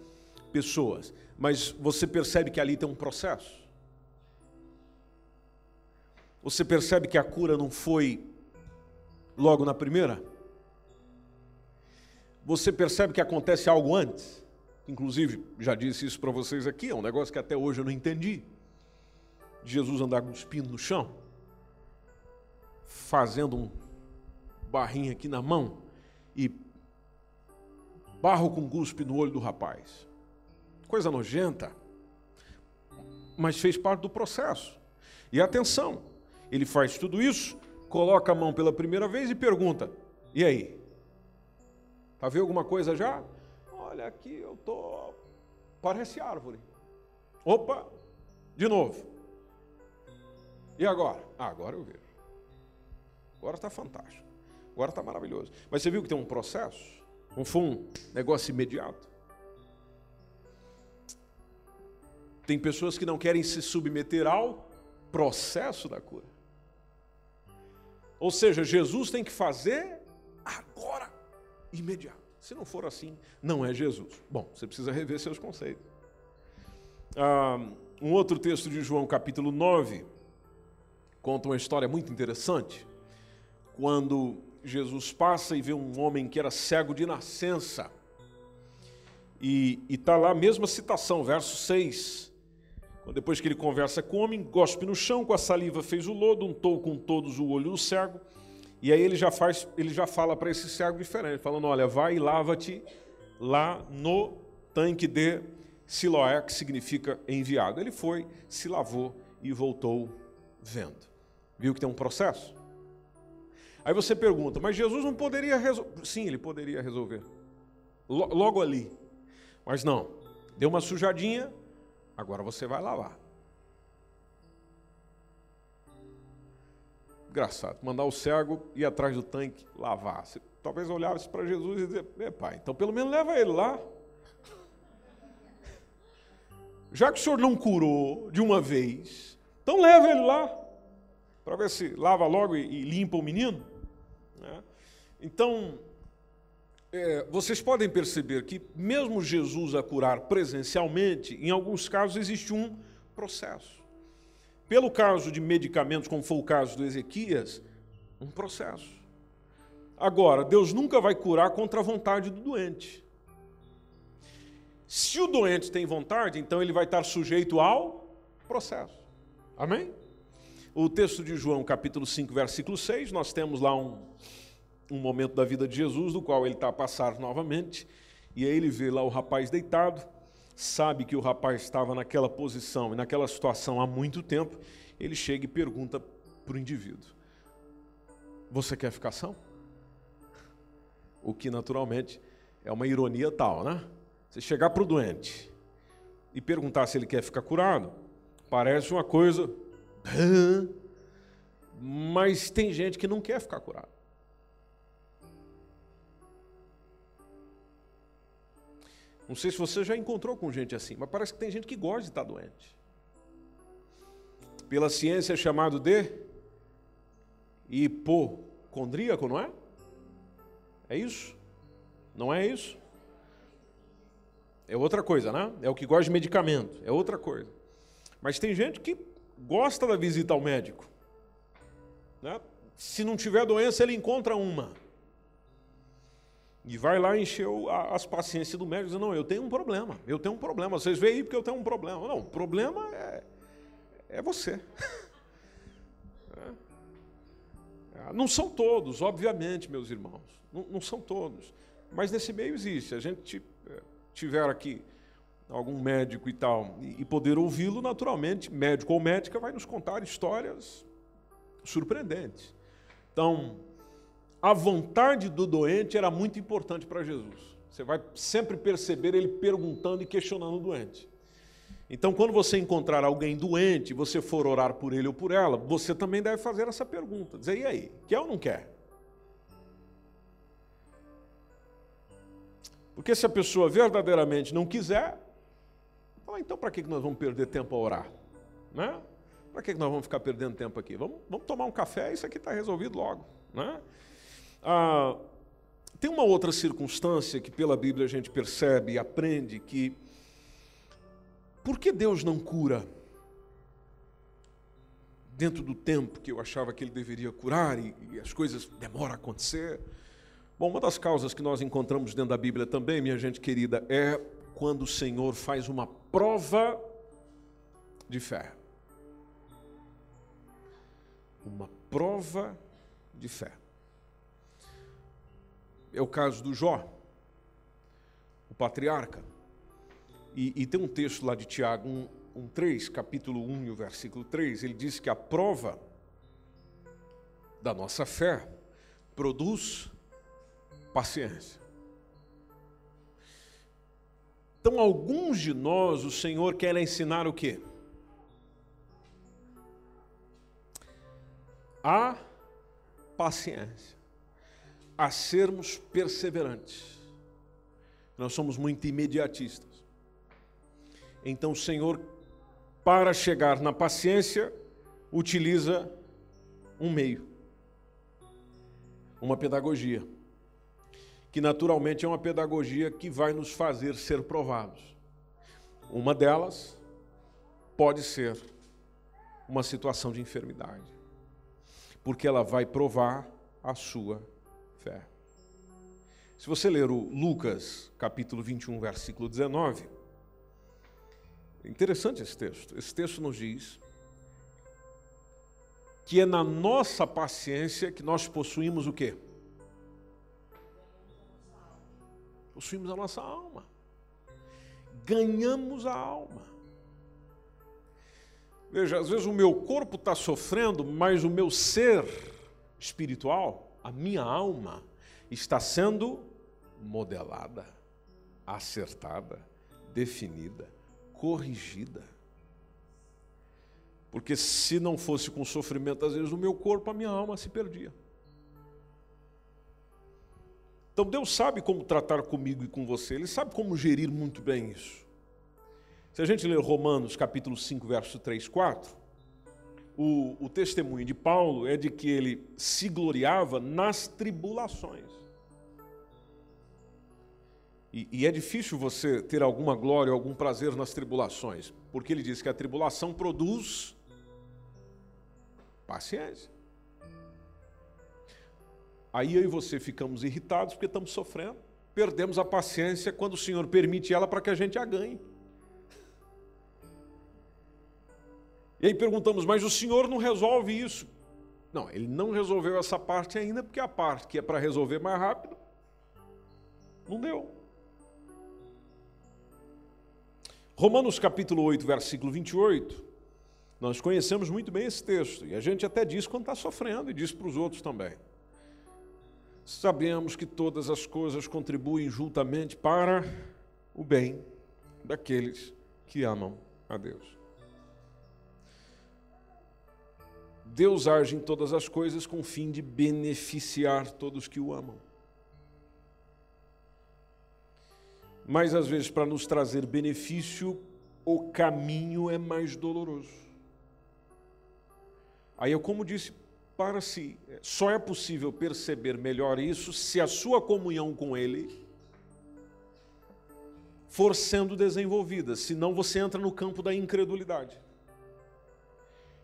pessoas. Mas você percebe que ali tem um processo. Você percebe que a cura não foi logo na primeira? Você percebe que acontece algo antes? Inclusive, já disse isso para vocês aqui, é um negócio que até hoje eu não entendi. Jesus andar cuspindo no chão, fazendo um barrinho aqui na mão e barro com guspe no olho do rapaz. Coisa nojenta, mas fez parte do processo. E atenção, ele faz tudo isso coloca a mão pela primeira vez e pergunta: E aí? Tá vendo alguma coisa já? Olha aqui, eu tô parece árvore. Opa, de novo. E agora? Ah, agora eu vejo. Agora está fantástico. Agora está maravilhoso. Mas você viu que tem um processo? Não foi um negócio imediato? Tem pessoas que não querem se submeter ao processo da cura. Ou seja, Jesus tem que fazer agora, imediato. Se não for assim, não é Jesus. Bom, você precisa rever seus conceitos. Ah, um outro texto de João, capítulo 9, conta uma história muito interessante. Quando Jesus passa e vê um homem que era cego de nascença. E está lá a mesma citação, verso 6. Depois que ele conversa com o homem, gospe no chão, com a saliva fez o lodo, untou com todos o olho do cego. E aí ele já faz, ele já fala para esse cego diferente, falando: olha, vai e lava-te lá no tanque de Siloé, que significa enviado. Ele foi, se lavou e voltou vendo. Viu que tem um processo? Aí você pergunta, mas Jesus não poderia resolver? Sim, ele poderia resolver. Logo ali. Mas não. Deu uma sujadinha, Agora você vai lavar. Engraçado, mandar o cego ir atrás do tanque lavar. Você talvez olhasse para Jesus e dizer, é pai, então pelo menos leva ele lá. Já que o senhor não curou de uma vez, então leva ele lá, para ver se lava logo e, e limpa o menino. Né? Então, é, vocês podem perceber que, mesmo Jesus a curar presencialmente, em alguns casos existe um processo. Pelo caso de medicamentos, como foi o caso do Ezequias, um processo. Agora, Deus nunca vai curar contra a vontade do doente. Se o doente tem vontade, então ele vai estar sujeito ao processo. Amém? O texto de João, capítulo 5, versículo 6, nós temos lá um, um momento da vida de Jesus, do qual ele está a passar novamente, e aí ele vê lá o rapaz deitado, sabe que o rapaz estava naquela posição e naquela situação há muito tempo, ele chega e pergunta para o indivíduo: Você quer ficar são? O que naturalmente é uma ironia tal, né? Você chegar para o doente e perguntar se ele quer ficar curado, parece uma coisa. Mas tem gente que não quer ficar curado. Não sei se você já encontrou com gente assim, mas parece que tem gente que gosta de estar doente. Pela ciência é chamado de hipocondríaco, não é? É isso? Não é isso? É outra coisa, né? É o que gosta de medicamento, é outra coisa. Mas tem gente que gosta da visita ao médico. Né? Se não tiver doença, ele encontra uma. E vai lá encher as paciências do médico e diz, não, eu tenho um problema, eu tenho um problema, vocês veem aí porque eu tenho um problema. Não, o problema é, é você. <laughs> É. Não são todos, obviamente, meus irmãos, não, não são todos. Mas nesse meio existe. A gente é, tiver aqui algum médico e tal, e poder ouvi-lo, naturalmente, médico ou médica, vai nos contar histórias surpreendentes. Então, a vontade do doente era muito importante para Jesus. Você vai sempre perceber ele perguntando e questionando o doente. Então, quando você encontrar alguém doente, você for orar por ele ou por ela, você também deve fazer essa pergunta: dizer, e aí, quer ou não quer? Porque se a pessoa verdadeiramente não quiser, então para que nós vamos perder tempo a orar? Né? Para que nós vamos ficar perdendo tempo aqui? Vamos, vamos tomar um café, isso aqui está resolvido logo. Né? Ah, tem uma outra circunstância que pela Bíblia a gente percebe e aprende que por que Deus não cura dentro do tempo que eu achava que ele deveria curar e, e as coisas demoram a acontecer? Bom, uma das causas que nós encontramos dentro da Bíblia também, minha gente querida, é quando o Senhor faz uma prova de fé. Uma prova de fé. É o caso do Jó, o patriarca. E, e tem um texto lá de Tiago 1, 1, 3, capítulo 1 e versículo 3, ele diz que a prova da nossa fé produz paciência. Então, alguns de nós, o Senhor quer ensinar o quê? A paciência, a sermos perseverantes. Nós somos muito imediatistas. Então, o Senhor, para chegar na paciência, utiliza um meio, uma pedagogia que naturalmente é uma pedagogia que vai nos fazer ser provados. Uma delas pode ser uma situação de enfermidade, porque ela vai provar a sua fé. Se você ler o Lucas, capítulo 21, versículo 19, é interessante esse texto. Esse texto nos diz que é na nossa paciência que nós possuímos o quê? possuímos a nossa alma. Ganhamos a alma. Veja, às vezes o meu corpo está sofrendo, mas o meu ser espiritual, a minha alma, está sendo modelada, acertada, definida, corrigida. Porque se não fosse com sofrimento, às vezes, o meu corpo, a minha alma se perdia. Então Deus sabe como tratar comigo e com você, Ele sabe como gerir muito bem isso. Se a gente ler Romanos capítulo 5, verso 3, 4, o, o testemunho de Paulo é de que ele se gloriava nas tribulações. E, e, é difícil você ter alguma glória, algum prazer nas tribulações, porque ele diz que a tribulação produz paciência. Aí eu e você ficamos irritados porque estamos sofrendo, perdemos a paciência quando o Senhor permite ela para que a gente a ganhe. E aí perguntamos, mas o Senhor não resolve isso? Não, ele não resolveu essa parte ainda, porque a parte que é para resolver mais rápido, não deu. Romanos capítulo 8, versículo 28, nós conhecemos muito bem esse texto, e a gente até diz quando está sofrendo, e diz para os outros também. Sabemos que todas as coisas contribuem juntamente para o bem daqueles que amam a Deus. Deus age em todas as coisas com o fim de beneficiar todos que o amam. Mas às vezes, para nos trazer benefício, o caminho é mais doloroso. Aí eu, como disse para si. Só é possível perceber melhor isso se a sua comunhão com Ele for sendo desenvolvida, senão você entra no campo da incredulidade.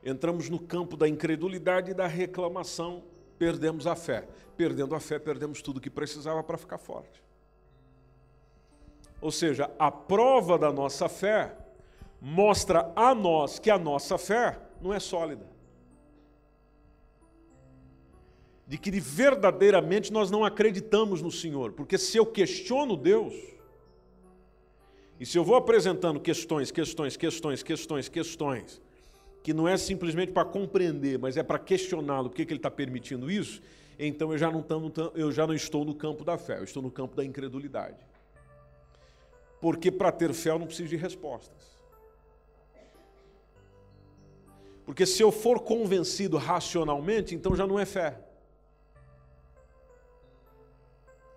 Entramos no campo da incredulidade e da reclamação, perdemos a fé. Perdendo a fé, perdemos tudo que precisava para ficar forte. Ou seja, a prova da nossa fé mostra a nós que a nossa fé não é sólida. de que verdadeiramente nós não acreditamos no Senhor. Porque se eu questiono Deus, e se eu vou apresentando questões, questões, questões, questões, questões, que não é simplesmente para compreender, mas é para questioná-lo, por que ele está permitindo isso, então eu já, não eu já não estou no campo da fé, eu estou no campo da incredulidade. Porque para ter fé eu não preciso de respostas. Porque se eu for convencido racionalmente, então já não é fé.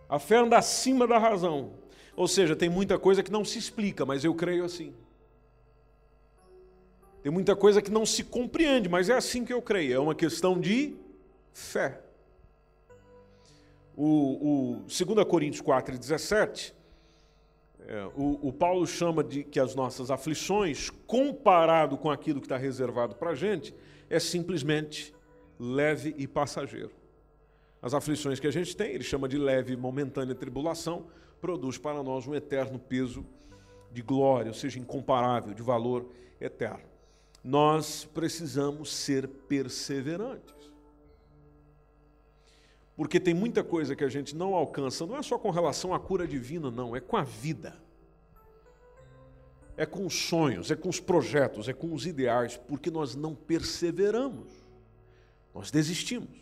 A fé anda acima da razão. Ou seja, tem muita coisa que não se explica, mas eu creio assim. Tem muita coisa que não se compreende, mas é assim que eu creio. É uma questão de fé. O, o 2 Coríntios 4, 17, é, o, o, Paulo chama de que as nossas aflições, comparado com aquilo que está reservado para a gente, é simplesmente leve e passageiro. As aflições que a gente tem, ele chama de leve e momentânea tribulação, produz para nós um eterno peso de glória, ou seja, incomparável, de valor eterno. Nós precisamos ser perseverantes. Porque tem muita coisa que a gente não alcança, não é só com relação à cura divina, não, é com a vida. É com os sonhos, é com os projetos, é com os ideais, porque nós não perseveramos. Nós desistimos.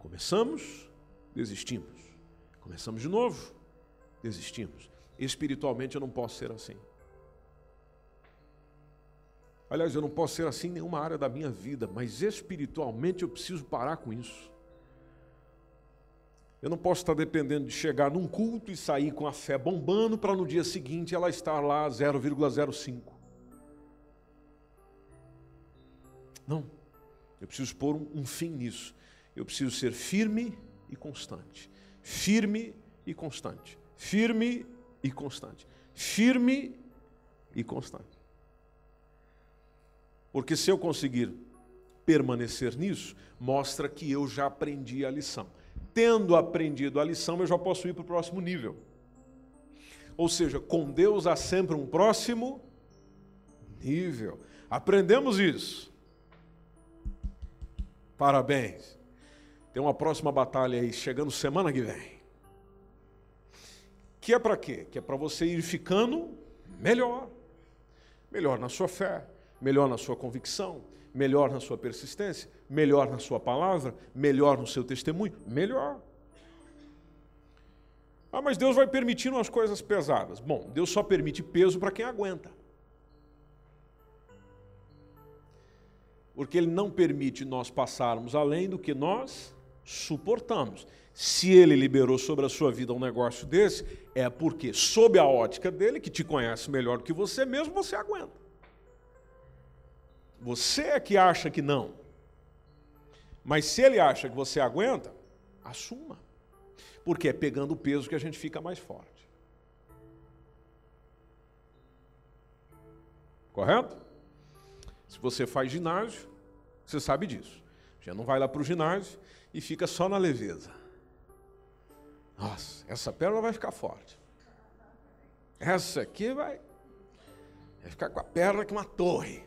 Começamos, desistimos. Começamos de novo, desistimos. Espiritualmente eu não posso ser assim. Aliás, eu não posso ser assim em nenhuma área da minha vida, mas espiritualmente eu preciso parar com isso. Eu não posso estar dependendo de chegar num culto e sair com a fé bombando para no dia seguinte ela estar lá 0,05. Não. Eu preciso pôr um, fim nisso. Eu preciso ser firme e constante. Firme e constante firme e constante. Firme e constante. Porque se eu conseguir permanecer nisso, mostra que eu já aprendi a lição. Tendo aprendido a lição, eu já posso ir para o próximo nível. Ou seja, com Deus há sempre um próximo nível. Aprendemos isso. Parabéns. Tem uma próxima batalha aí chegando semana que vem. Que é para quê? Que é para você ir ficando melhor. Melhor na sua fé, melhor na sua convicção, melhor na sua persistência, melhor na sua palavra, melhor no seu testemunho, melhor. Ah, mas Deus vai permitindo as coisas pesadas. Bom, Deus só permite peso para quem aguenta. Porque Ele não permite nós passarmos além do que nós suportamos. Se ele liberou sobre a sua vida um negócio desse, é porque, sob a ótica dele, que te conhece melhor do que você mesmo, você aguenta. Você é que acha que não. Mas se ele acha que você aguenta, assuma. Porque é pegando o peso que a gente fica mais forte. Correto? Se você faz ginásio, você sabe disso. Já não vai lá para o ginásio e fica só na leveza. Nossa, essa perna vai ficar forte. Essa aqui vai, vai ficar com a perna que uma torre.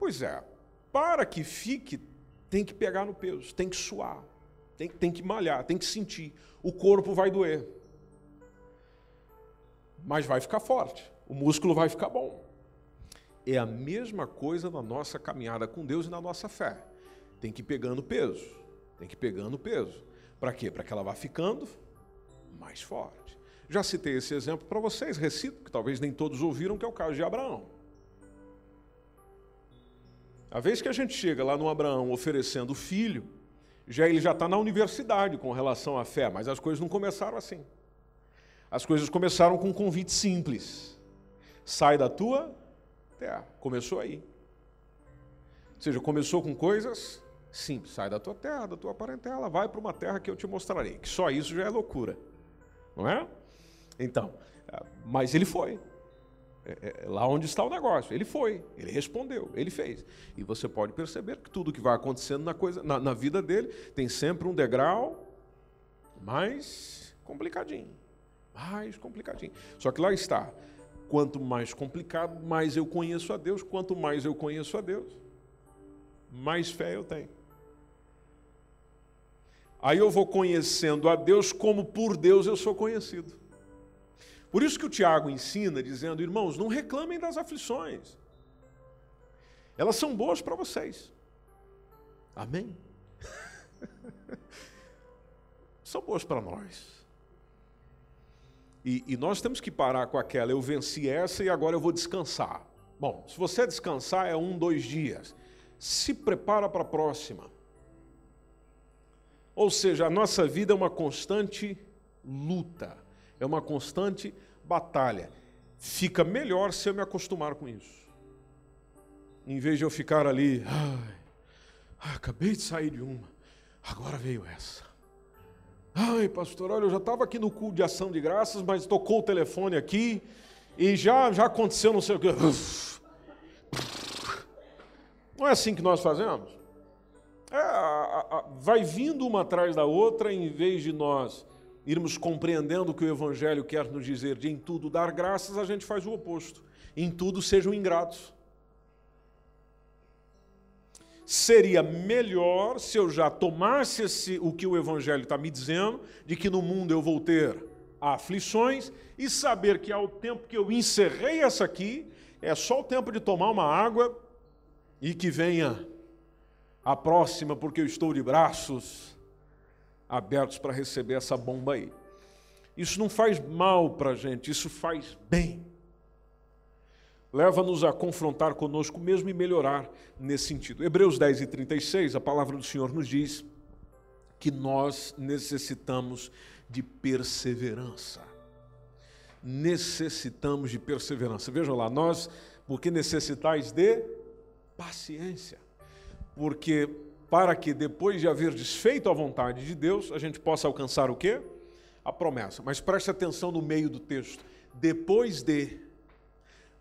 Pois é, para que fique, tem que pegar no peso, tem que suar, tem, tem que malhar, tem que sentir. O corpo vai doer. Mas vai ficar forte, o músculo vai ficar bom. É a mesma coisa na nossa caminhada com Deus e na nossa fé. Tem que ir pegando peso, tem que ir pegando peso. Para quê? Para que ela vá ficando mais forte. Já citei esse exemplo para vocês, recito, que talvez nem todos ouviram, que é o caso de Abraão. A vez que a gente chega lá no Abraão oferecendo filho, já ele já está na universidade com relação à fé, mas as coisas não começaram assim. As coisas começaram com um convite simples. Sai da tua terra. Começou aí. Ou seja, começou com coisas simples. Sai da tua terra, da tua parentela, vai para uma terra que eu te mostrarei. Que só isso já é loucura não é? Então, mas ele foi. É, é, lá onde está o negócio. Ele foi, ele respondeu, ele fez. E você pode perceber que tudo que vai acontecendo na, coisa, na, na vida dele tem sempre um degrau mais complicadinho. Mais complicadinho. Só que lá está. Quanto mais complicado, mais eu conheço a Deus. Quanto mais eu conheço a Deus, mais fé eu tenho. Aí eu vou conhecendo a Deus como por Deus eu sou conhecido. Por isso que o Tiago ensina, dizendo: irmãos, não reclamem das aflições. Elas são boas para vocês. Amém? <laughs> são boas para nós. E, e, nós temos que parar com aquela, eu venci essa e agora eu vou descansar. Bom, se você descansar é um, dois dias. Se prepara para a próxima. Ou seja, a nossa vida é uma constante luta, é uma constante batalha. Fica melhor se eu me acostumar com isso. Em vez de eu ficar ali, ai, acabei de sair de uma, agora veio essa. Ai, pastor, olha, eu já estava aqui no culto de ação de graças, mas tocou o telefone aqui e já, já aconteceu não sei o quê. Não é assim que nós fazemos? É, a, a, vai vindo uma atrás da outra, em vez de nós irmos compreendendo o que o Evangelho quer nos dizer de em tudo dar graças, a gente faz o oposto. Em tudo sejam ingratos. Seria melhor se eu já tomasse esse, o que o Evangelho está me dizendo, de que no mundo eu vou ter aflições, e saber que ao tempo que eu encerrei essa aqui, é só o tempo de tomar uma água e que venha a próxima, porque eu estou de braços abertos para receber essa bomba aí. Isso não faz mal para a gente, isso faz bem. Leva-nos a confrontar conosco mesmo e melhorar nesse sentido. Hebreus 10 e 36, a palavra do Senhor nos diz que nós necessitamos de perseverança. Necessitamos de perseverança. Vejam lá, nós, porque necessitais de paciência porque para que depois de haver desfeito a vontade de Deus, a gente possa alcançar o quê? A promessa. Mas preste atenção no meio do texto. Depois de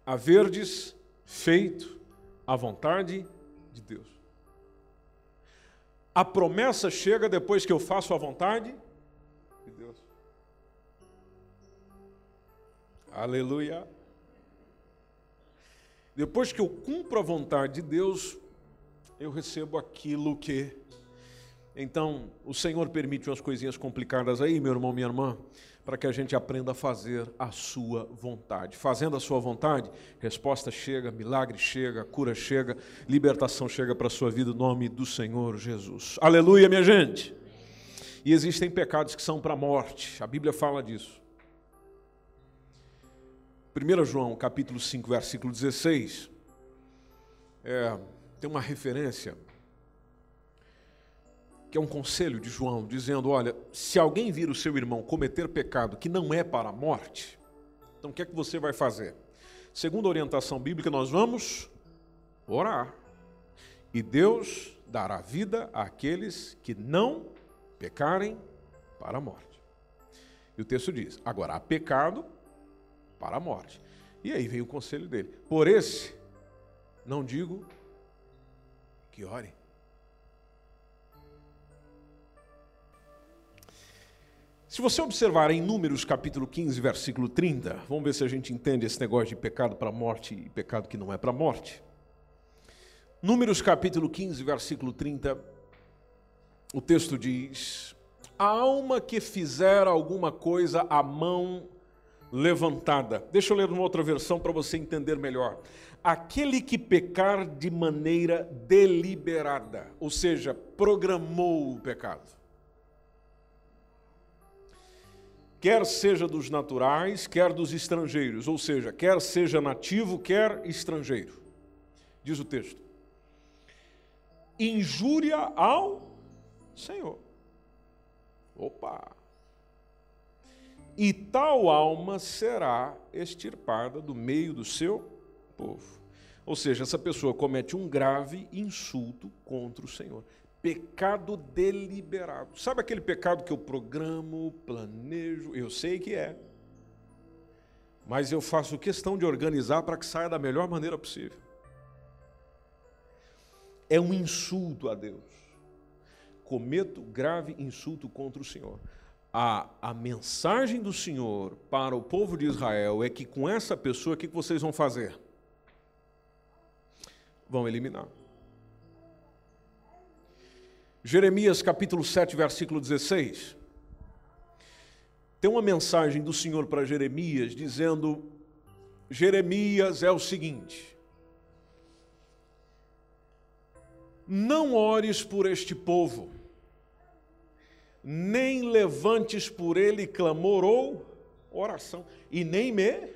haverdes feito a vontade de Deus. A promessa chega depois que eu faço a vontade de Deus. Aleluia. Depois que eu cumpro a vontade de Deus, eu recebo aquilo que. Então, o Senhor permite umas coisinhas complicadas aí, meu irmão, minha irmã, para que a gente aprenda a fazer a sua vontade. Fazendo a sua vontade, resposta chega, milagre chega, cura chega, libertação chega para a sua vida, em nome do Senhor Jesus. Aleluia, minha gente! E existem pecados que são para a morte, a Bíblia fala disso. 1 João capítulo 5, versículo 16. É, tem uma referência que é um conselho de João, dizendo: Olha, se alguém vir o seu irmão cometer pecado que não é para a morte, então o que é que você vai fazer? Segundo a orientação bíblica, nós vamos orar. E Deus dará vida àqueles que não pecarem para a morte. E o texto diz: agora há pecado para a morte. E aí vem o conselho dele: por esse não digo que ore. Se você observar em Números capítulo 15, versículo 30, vamos ver se a gente entende esse negócio de pecado para a morte e pecado que não é para a morte. Números capítulo 15, versículo 30, o texto diz: A alma que fizer alguma coisa à mão levantada. Deixa eu ler uma outra versão para você entender melhor aquele que pecar de maneira deliberada, ou seja, programou o pecado. Quer seja dos naturais, quer dos estrangeiros, ou seja, quer seja nativo, quer estrangeiro. Diz o texto. Injúria ao Senhor. Opa! E tal alma será extirpada do meio do seu povo. Ou seja, essa pessoa comete um grave insulto contra o Senhor. Pecado deliberado. Sabe aquele pecado que eu programo, planejo? Eu sei que é. Mas eu faço questão de organizar para que saia da melhor maneira possível. É um insulto a Deus. Cometo grave insulto contra o Senhor. A, a mensagem do Senhor para o povo de Israel é que com essa pessoa, o que vocês vão fazer? Vão eliminar. Jeremias capítulo 7, versículo 16. Tem uma mensagem do Senhor para Jeremias dizendo: Jeremias é o seguinte: Não ores por este povo, nem levantes por ele clamor ou oração, e nem me,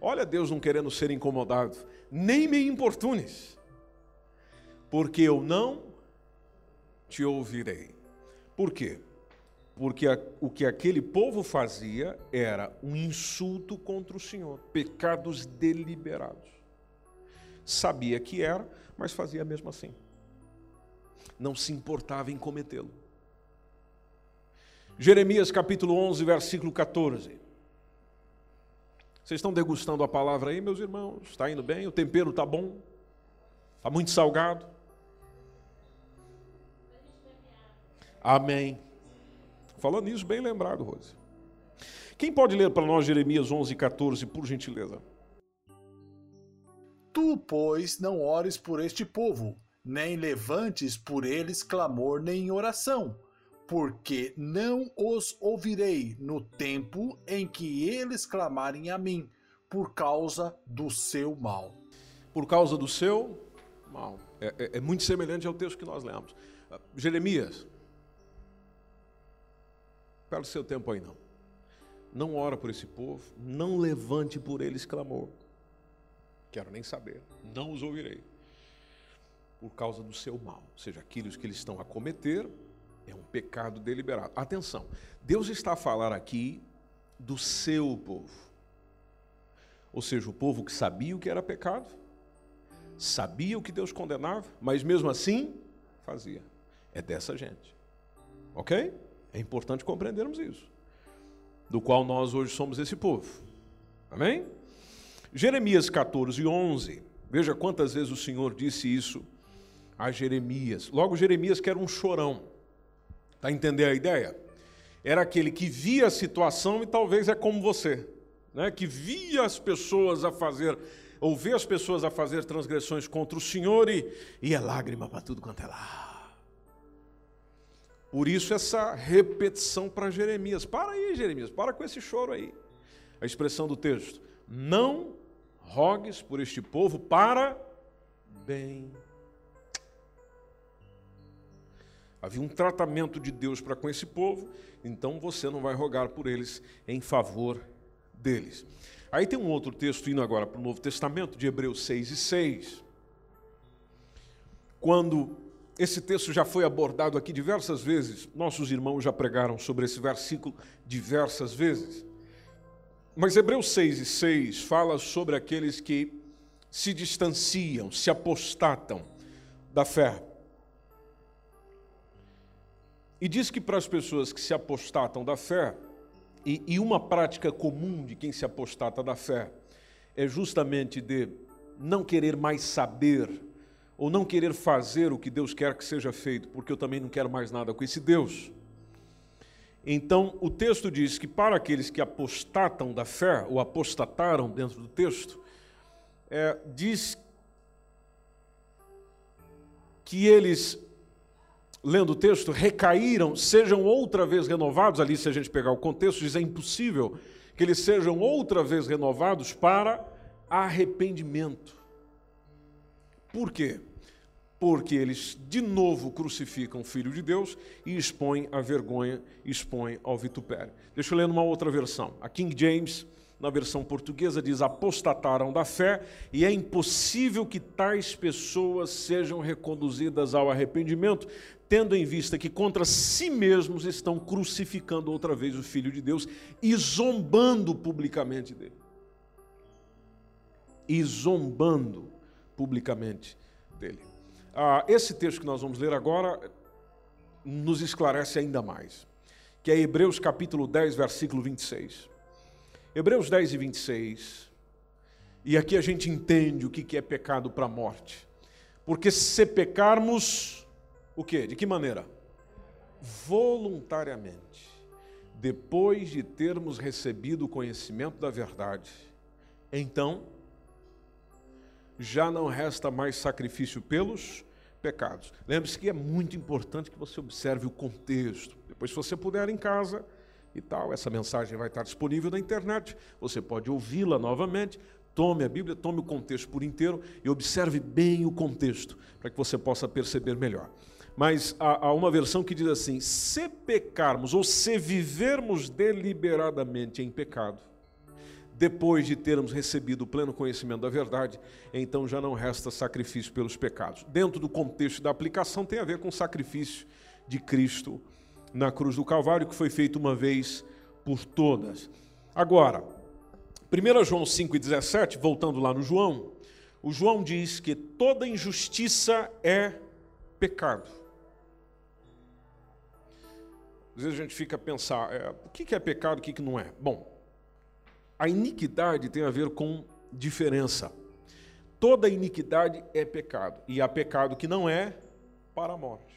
olha Deus não querendo ser incomodado, nem me importunes, porque eu não te ouvirei. Por quê? Porque a, o que aquele povo fazia era um insulto contra o Senhor, pecados deliberados. Sabia que era, mas fazia mesmo assim. Não se importava em cometê-lo. Jeremias capítulo 11, versículo 14. Vocês estão degustando a palavra aí, meus irmãos? Está indo bem? O tempero está bom? Está muito salgado? Amém. Falando nisso, bem lembrado, Rose. Quem pode ler para nós Jeremias 11, 14, por gentileza? Tu, pois, não ores por este povo, nem levantes por eles clamor nem oração, porque não os ouvirei no tempo em que eles clamarem a mim, por causa do seu mal. Por causa do seu mal. É, é, é muito semelhante ao texto que nós lemos. Jeremias, Perde seu tempo aí não. Não ora por esse povo, não levante por eles clamor. Quero nem saber, não os ouvirei. Por causa do seu mal, ou seja, aquilo que eles estão a cometer é um pecado deliberado. Atenção, Deus está a falar aqui do seu povo. Ou seja, o povo que sabia o que era pecado, sabia o que Deus condenava, mas mesmo assim fazia. É dessa gente. Ok? É importante compreendermos isso. Do qual nós hoje somos esse povo. Amém? Jeremias 14, 11. Veja quantas vezes o Senhor disse isso a Jeremias. Logo, Jeremias que era um chorão. Está a entender a ideia? Era aquele que via a situação e talvez é como você, né? que via as pessoas a fazer, ou vê as pessoas a fazer transgressões contra o Senhor e, e é lágrima para tudo quanto é lá. Por isso essa repetição para Jeremias. Para aí, Jeremias, para com esse choro aí. A expressão do texto: Não rogues por este povo para bem. Havia um tratamento de Deus para com esse povo, então você não vai rogar por eles em favor deles. Aí tem um outro texto indo agora para o Novo Testamento, de Hebreus 6 e 6. Quando esse texto já foi abordado aqui diversas vezes, nossos irmãos já pregaram sobre esse versículo diversas vezes. Mas Hebreus 6 e 6 fala sobre aqueles que se distanciam, se apostatam da fé. E diz que para as pessoas que se apostatam da fé, e, e uma prática comum de quem se apostata da fé, é justamente de não querer mais saber ou não querer fazer o que Deus quer que seja feito, porque eu também não quero mais nada com esse Deus. Então, o texto diz que para aqueles que apostatam da fé, ou apostataram dentro do texto, é, diz que eles, lendo o texto, recaíram, sejam outra vez renovados. Ali, se a gente pegar o contexto, diz é impossível que eles sejam outra vez renovados para arrependimento. Por quê? porque eles de novo crucificam o Filho de Deus e expõem a vergonha, expõem ao vitupério. Deixa eu ler numa outra versão. A King James, na versão portuguesa, diz: apostataram da fé e é impossível que tais pessoas sejam reconduzidas ao arrependimento, tendo em vista que contra si mesmos estão crucificando outra vez o Filho de Deus e zombando publicamente dele. E zombando publicamente dele. Ah, esse texto que nós vamos ler agora nos esclarece ainda mais, que é Hebreus capítulo 10, versículo 26. Hebreus 10 e 26. E aqui a gente entende o que é pecado para a morte. Porque se pecarmos, o quê? De que maneira? Voluntariamente. Depois de termos recebido o conhecimento da verdade, então já não resta mais sacrifício pelos pecados. Lembre-se que é muito importante que você observe o contexto. Depois, se você puder em casa e tal, essa mensagem vai estar disponível na internet. Você pode ouvi-la novamente. Tome a Bíblia, tome o contexto por inteiro e observe bem o contexto, para que você possa perceber melhor. Mas há, há uma versão que diz assim: se pecarmos ou se vivermos deliberadamente em pecado, depois de termos recebido o pleno conhecimento da verdade, então já não resta sacrifício pelos pecados. Dentro do contexto da aplicação, tem a ver com o sacrifício de Cristo na cruz do Calvário, que foi feito uma vez por todas. Agora, 1 João 5,17, voltando lá no João, o João diz que toda injustiça é pecado. Às vezes a gente fica a pensar, é, o que é pecado o que não é? Bom, a iniquidade tem a ver com diferença. Toda iniquidade é pecado, e há pecado que não é para a morte.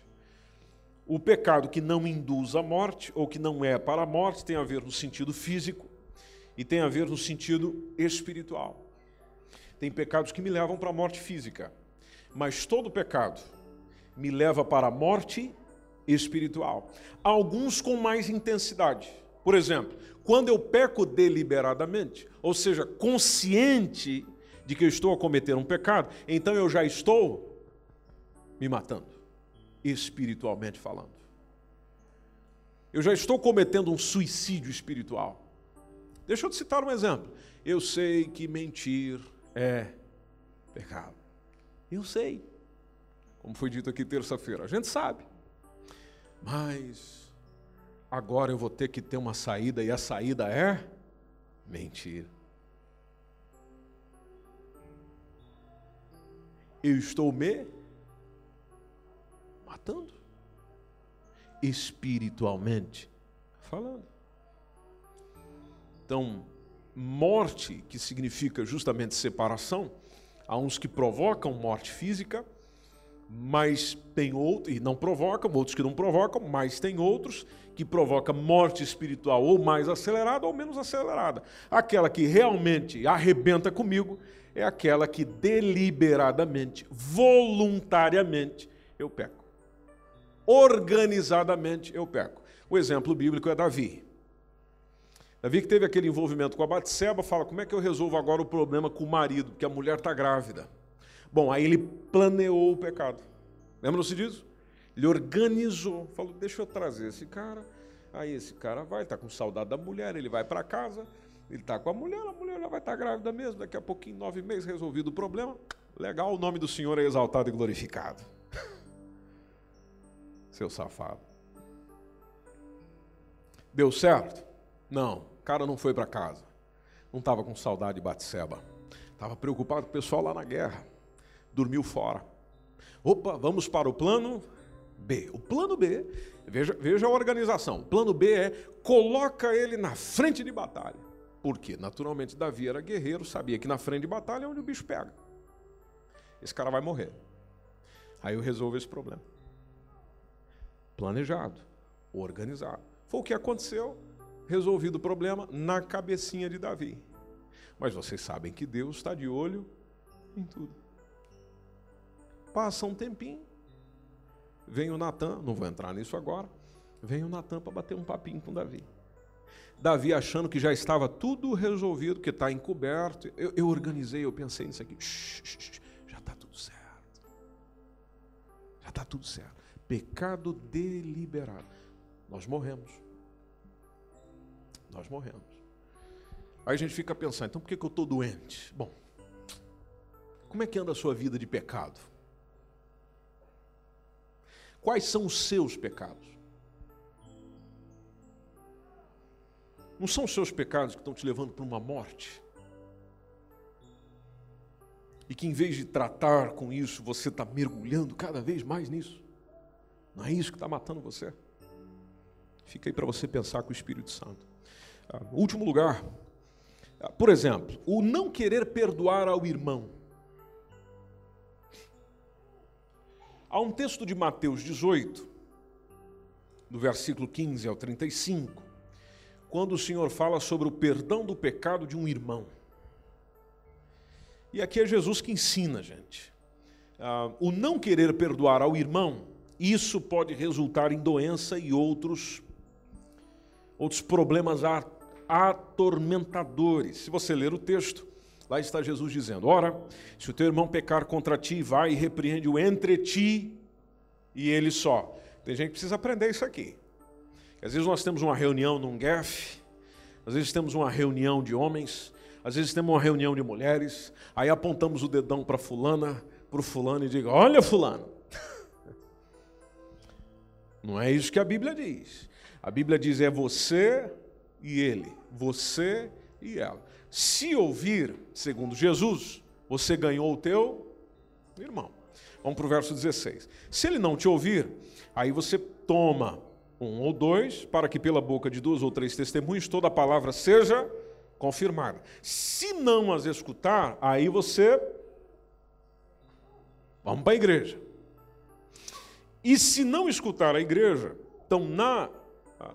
O pecado que não induz à morte, ou que não é para a morte, tem a ver no sentido físico e tem a ver no sentido espiritual. Tem pecados que me levam para a morte física, mas todo pecado me leva para a morte espiritual. Alguns com mais intensidade. Por exemplo, quando eu peco deliberadamente, ou seja, consciente de que eu estou a cometer um pecado, então eu já estou me matando, espiritualmente falando. Eu já estou cometendo um suicídio espiritual. Deixa eu te citar um exemplo. Eu sei que mentir é pecado. Eu sei. Como foi dito aqui terça-feira, a gente sabe. Mas agora eu vou ter que ter uma saída e a saída é mentira. Eu estou me matando espiritualmente falando. Então, morte, que significa justamente separação, há uns que provocam morte física, mas tem outros, e não provocam, outros que não provocam, mas tem outros que provocam morte espiritual ou mais acelerada ou menos acelerada. Aquela que realmente arrebenta comigo é aquela que deliberadamente, voluntariamente eu peco. Organizadamente eu peco. O exemplo bíblico é Davi. Davi que teve aquele envolvimento com a Batseba, fala: como é que eu resolvo agora o problema com o marido, porque a mulher está grávida? Bom, aí ele planeou o pecado. Lembram-se disso? Ele organizou, falou: deixa eu trazer esse cara. Aí esse cara vai, está com saudade da mulher, ele vai para casa, ele está com a mulher, a mulher já vai estar tá grávida mesmo, daqui a pouquinho, nove meses, resolvido o problema. Legal, o nome do Senhor é exaltado e glorificado. Seu safado. Deu certo? Não, o cara não foi para casa. Não estava com saudade de Batseba. Estava preocupado com o pessoal lá na guerra dormiu fora. Opa, vamos para o plano B. O plano B, veja, veja a organização. O plano B é coloca ele na frente de batalha. Por quê? Naturalmente, Davi era guerreiro, sabia que na frente de batalha é onde o bicho pega. Esse cara vai morrer. Aí eu resolvo esse problema. Planejado, organizado. Foi o que aconteceu, resolvido o problema na cabecinha de Davi. Mas vocês sabem que Deus está de olho em tudo. Passa um tempinho, vem o Natan, não vou entrar nisso agora, vem o Natan para bater um papinho com Davi. Davi achando que já estava tudo resolvido, que está encoberto. Eu, eu, organizei, eu pensei nisso aqui. Shh, shh, já está tudo certo. Já está tudo certo. Pecado deliberado. Nós morremos. Nós morremos. Aí a gente fica pensando, então por que, que eu estou doente? Bom, como é que anda a sua vida de pecado? Quais são os seus pecados? Não são os seus pecados que estão te levando para uma morte? E que em vez de tratar com isso, você está mergulhando cada vez mais nisso? Não é isso que está matando você? Fica aí para você pensar com o Espírito Santo. Ah, último lugar, ah, por exemplo, o não querer perdoar ao irmão. Há um texto de Mateus 18, do versículo 15 ao 35, quando o Senhor fala sobre o perdão do pecado de um irmão. E aqui é Jesus que ensina, gente. ah, o não querer perdoar ao irmão, isso pode resultar em doença e outros, outros problemas atormentadores. Se você ler o texto, lá está Jesus dizendo: Ora, se o teu irmão pecar contra ti, vai e repreende-o entre ti e ele só. Tem gente que precisa aprender isso aqui. Às vezes nós temos uma reunião num GAF, às vezes temos uma reunião de homens, às vezes temos uma reunião de mulheres, aí apontamos o dedão para fulana, para o fulano e diga: Olha, fulano. Não é isso que a Bíblia diz. A Bíblia diz: é você e ele, você e ela. Se ouvir, segundo Jesus, você ganhou o teu irmão. Vamos para o verso 16. Se ele não te ouvir, aí você toma um ou dois, para que pela boca de duas ou três testemunhos toda a palavra seja confirmada. Se não as escutar, aí você. Vamos para a igreja. E se não escutar a igreja, então na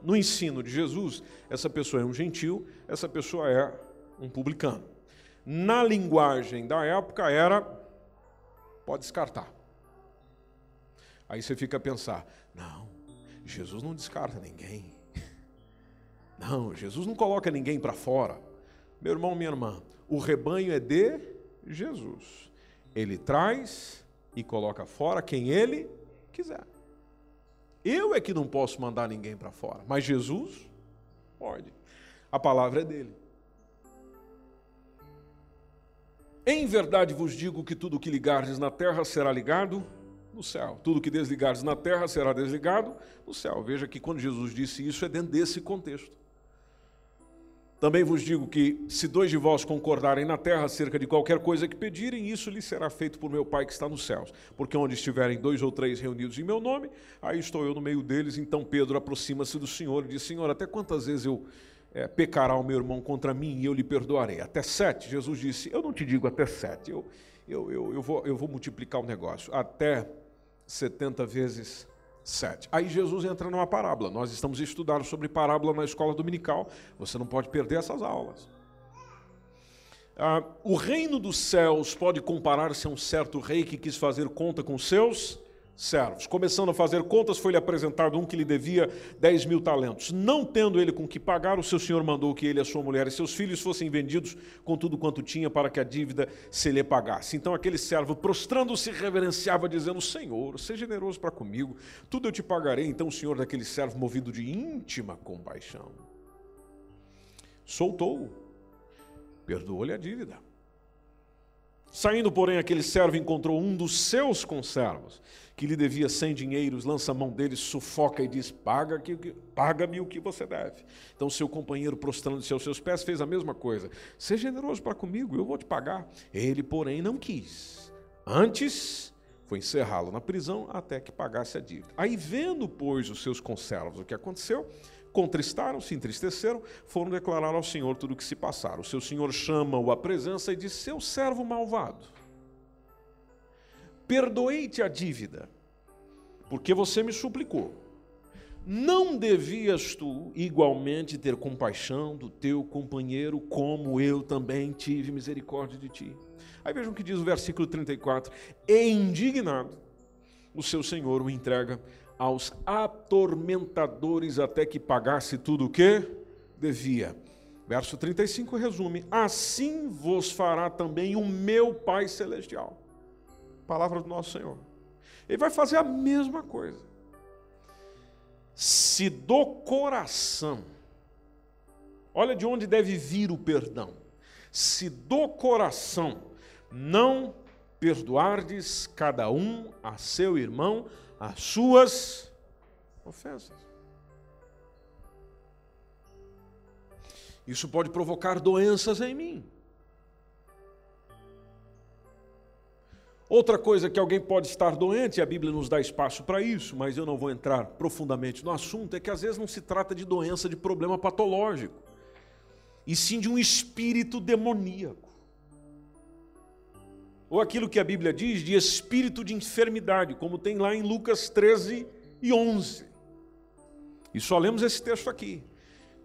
no ensino de Jesus, essa pessoa é um gentil, essa pessoa é um publicano. Na linguagem da época era pode descartar. Aí você fica a pensar: não, Jesus não descarta ninguém. <laughs> Não, Jesus não coloca ninguém para fora. Meu irmão, minha irmã, o rebanho é de Jesus. Ele traz e coloca fora quem ele quiser. Eu é que não posso mandar ninguém para fora, mas Jesus pode. A palavra é dele. Em verdade vos digo que tudo que ligardes na terra será ligado no céu. Tudo que desligardes na terra será desligado no céu. Veja que quando Jesus disse isso é dentro desse contexto. Também vos digo que, se dois de vós concordarem na terra acerca de qualquer coisa que pedirem, isso lhes será feito por meu Pai que está nos céus. Porque onde estiverem dois ou três reunidos em meu nome, aí estou eu no meio deles. Então Pedro aproxima-se do Senhor e diz: Senhor, até quantas vezes eu é, pecará o meu irmão contra mim e eu lhe perdoarei? Até sete? Jesus disse: Eu não te digo até sete, eu, eu, eu, eu, vou, eu vou multiplicar o negócio. Até setenta vezes 7. Aí Jesus entra numa parábola. Nós estamos estudando sobre parábola na escola dominical. Você não pode perder essas aulas. Ah, o reino dos céus pode comparar-se a um certo rei que quis fazer conta com seus servos. Começando a fazer contas, foi-lhe apresentado um que lhe devia 10 mil talentos. Não tendo ele com que pagar, o seu senhor mandou que ele, a sua mulher e seus filhos fossem vendidos com tudo quanto tinha para que a dívida se lhe pagasse. Então aquele servo, prostrando-se, reverenciava, dizendo: Senhor, seja generoso para comigo, tudo eu te pagarei. Então o senhor daquele servo, movido de íntima compaixão, soltou-o, perdoou-lhe a dívida. Saindo, porém, aquele servo encontrou um dos seus conservos que lhe devia cem dinheiros, lança a mão dele, sufoca e diz: Paga paga-me o que você deve. Então seu companheiro, prostrando-se aos seus pés, fez a mesma coisa. Seja generoso para comigo, eu vou te pagar. Ele, porém, não quis. Antes, foi encerrá-lo na prisão até que pagasse a dívida. Aí, vendo, pois, os seus conservos o que aconteceu, contristaram, se entristeceram, foram declarar ao Senhor tudo o que se passara. O seu senhor chama-o à presença e diz: Seu servo malvado perdoei-te a dívida, porque você me suplicou. Não devias tu igualmente ter compaixão do teu companheiro, como eu também tive misericórdia de ti? Aí vejam o que diz o versículo 34: E indignado, o seu senhor o entrega aos atormentadores até que pagasse tudo o que devia. Verso 35 resume: Assim vos fará também o meu Pai Celestial Palavra do nosso Senhor. Ele vai fazer a mesma coisa. Se do coração, olha de onde deve vir o perdão. Se do coração não perdoardes cada um a seu irmão as suas ofensas. Isso pode provocar doenças em mim. Outra coisa que alguém pode estar doente, e a Bíblia nos dá espaço para isso, mas eu não vou entrar profundamente no assunto, é que às vezes não se trata de doença de problema patológico, e sim de um espírito demoníaco. Ou aquilo que a Bíblia diz de espírito de enfermidade, como tem lá em Lucas 13 e 11. E só lemos esse texto aqui.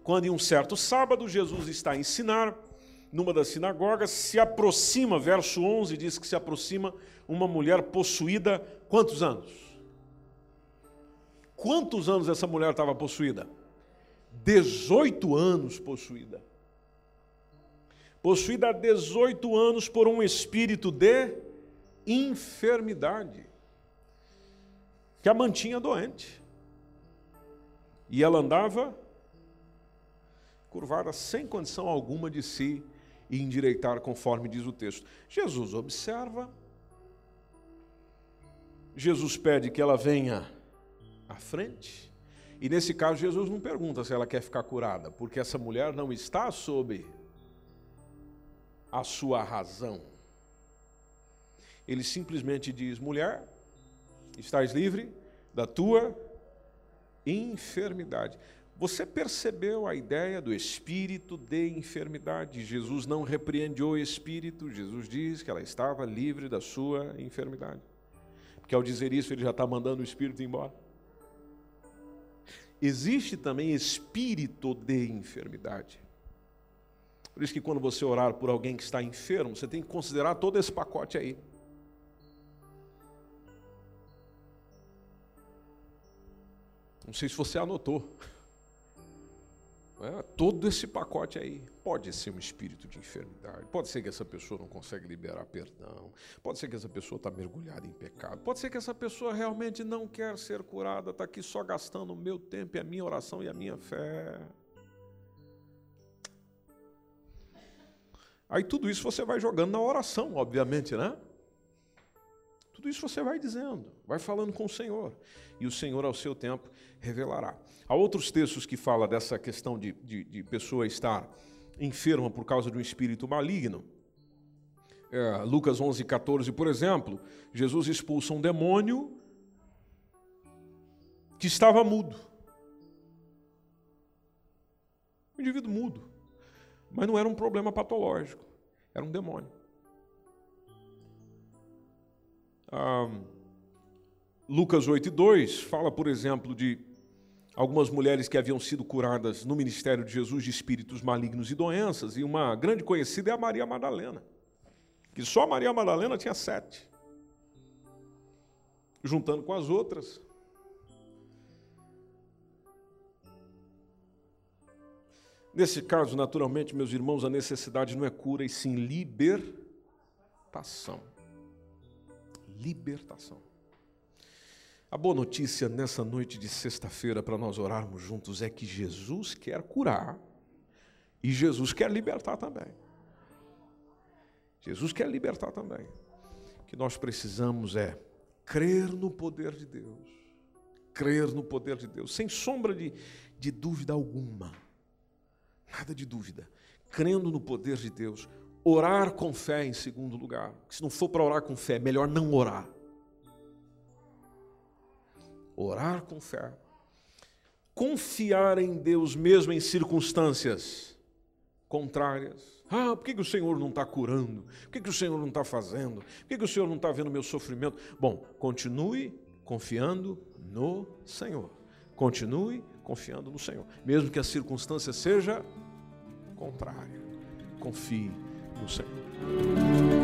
Quando em um certo sábado Jesus está a ensinar, numa das sinagogas, se aproxima, verso 11 diz que se aproxima uma mulher possuída, quantos anos? Quantos anos essa mulher estava possuída? 18 anos possuída. Possuída há 18 anos por um espírito de enfermidade, que a mantinha doente. E ela andava curvada sem condição alguma de se e endireitar, conforme diz o texto. Jesus observa, Jesus pede que ela venha à frente, e nesse caso Jesus não pergunta se ela quer ficar curada, porque essa mulher não está sob a sua razão. Ele simplesmente diz: mulher, estás livre da tua enfermidade. Você percebeu a ideia do espírito de enfermidade? Jesus não repreende o espírito, Jesus diz que ela estava livre da sua enfermidade. Porque ao dizer isso, ele já está mandando o espírito embora. Existe também espírito de enfermidade. Por isso que quando você orar por alguém que está enfermo, você tem que considerar todo esse pacote aí. Não sei se você anotou. É, todo esse pacote aí pode ser um espírito de enfermidade, pode ser que essa pessoa não consegue liberar perdão, pode ser que essa pessoa está mergulhada em pecado, pode ser que essa pessoa realmente não quer ser curada, está aqui só gastando o meu tempo e a minha oração e a minha fé. Aí tudo isso você vai jogando na oração, obviamente, né? Tudo isso você vai dizendo, vai falando com o Senhor, e o Senhor, ao seu tempo, revelará. Há outros textos que falam dessa questão de, de, de pessoa estar enferma por causa de um espírito maligno. É, Lucas 11, 14, por exemplo, Jesus expulsa um demônio que estava mudo. Um indivíduo mudo. Mas não era um problema patológico, era um demônio. Ah, Lucas 8, 2 fala, por exemplo, de algumas mulheres que haviam sido curadas no ministério de Jesus de espíritos malignos e doenças, e uma grande conhecida é a Maria Madalena, que só Maria Madalena tinha sete, juntando com as outras. Nesse caso, naturalmente, meus irmãos, a necessidade não é cura, e sim libertação. Libertação. A boa notícia nessa noite de sexta-feira para nós orarmos juntos é que Jesus quer curar e Jesus quer libertar também. Jesus quer libertar também. O que nós precisamos é crer no poder de Deus. Crer no poder de Deus, sem sombra de, de dúvida alguma. Nada de dúvida. Crendo no poder de Deus. Orar com fé em segundo lugar. Se não for para orar com fé, melhor não orar orar com fé, confiar em Deus mesmo em circunstâncias contrárias. Ah, por que, que o Senhor não está curando? Por que, que o Senhor não está fazendo? Por que, que o Senhor não está vendo meu sofrimento? Bom, continue confiando no Senhor. Continue confiando no Senhor, mesmo que a circunstância seja contrária. Confie no Senhor.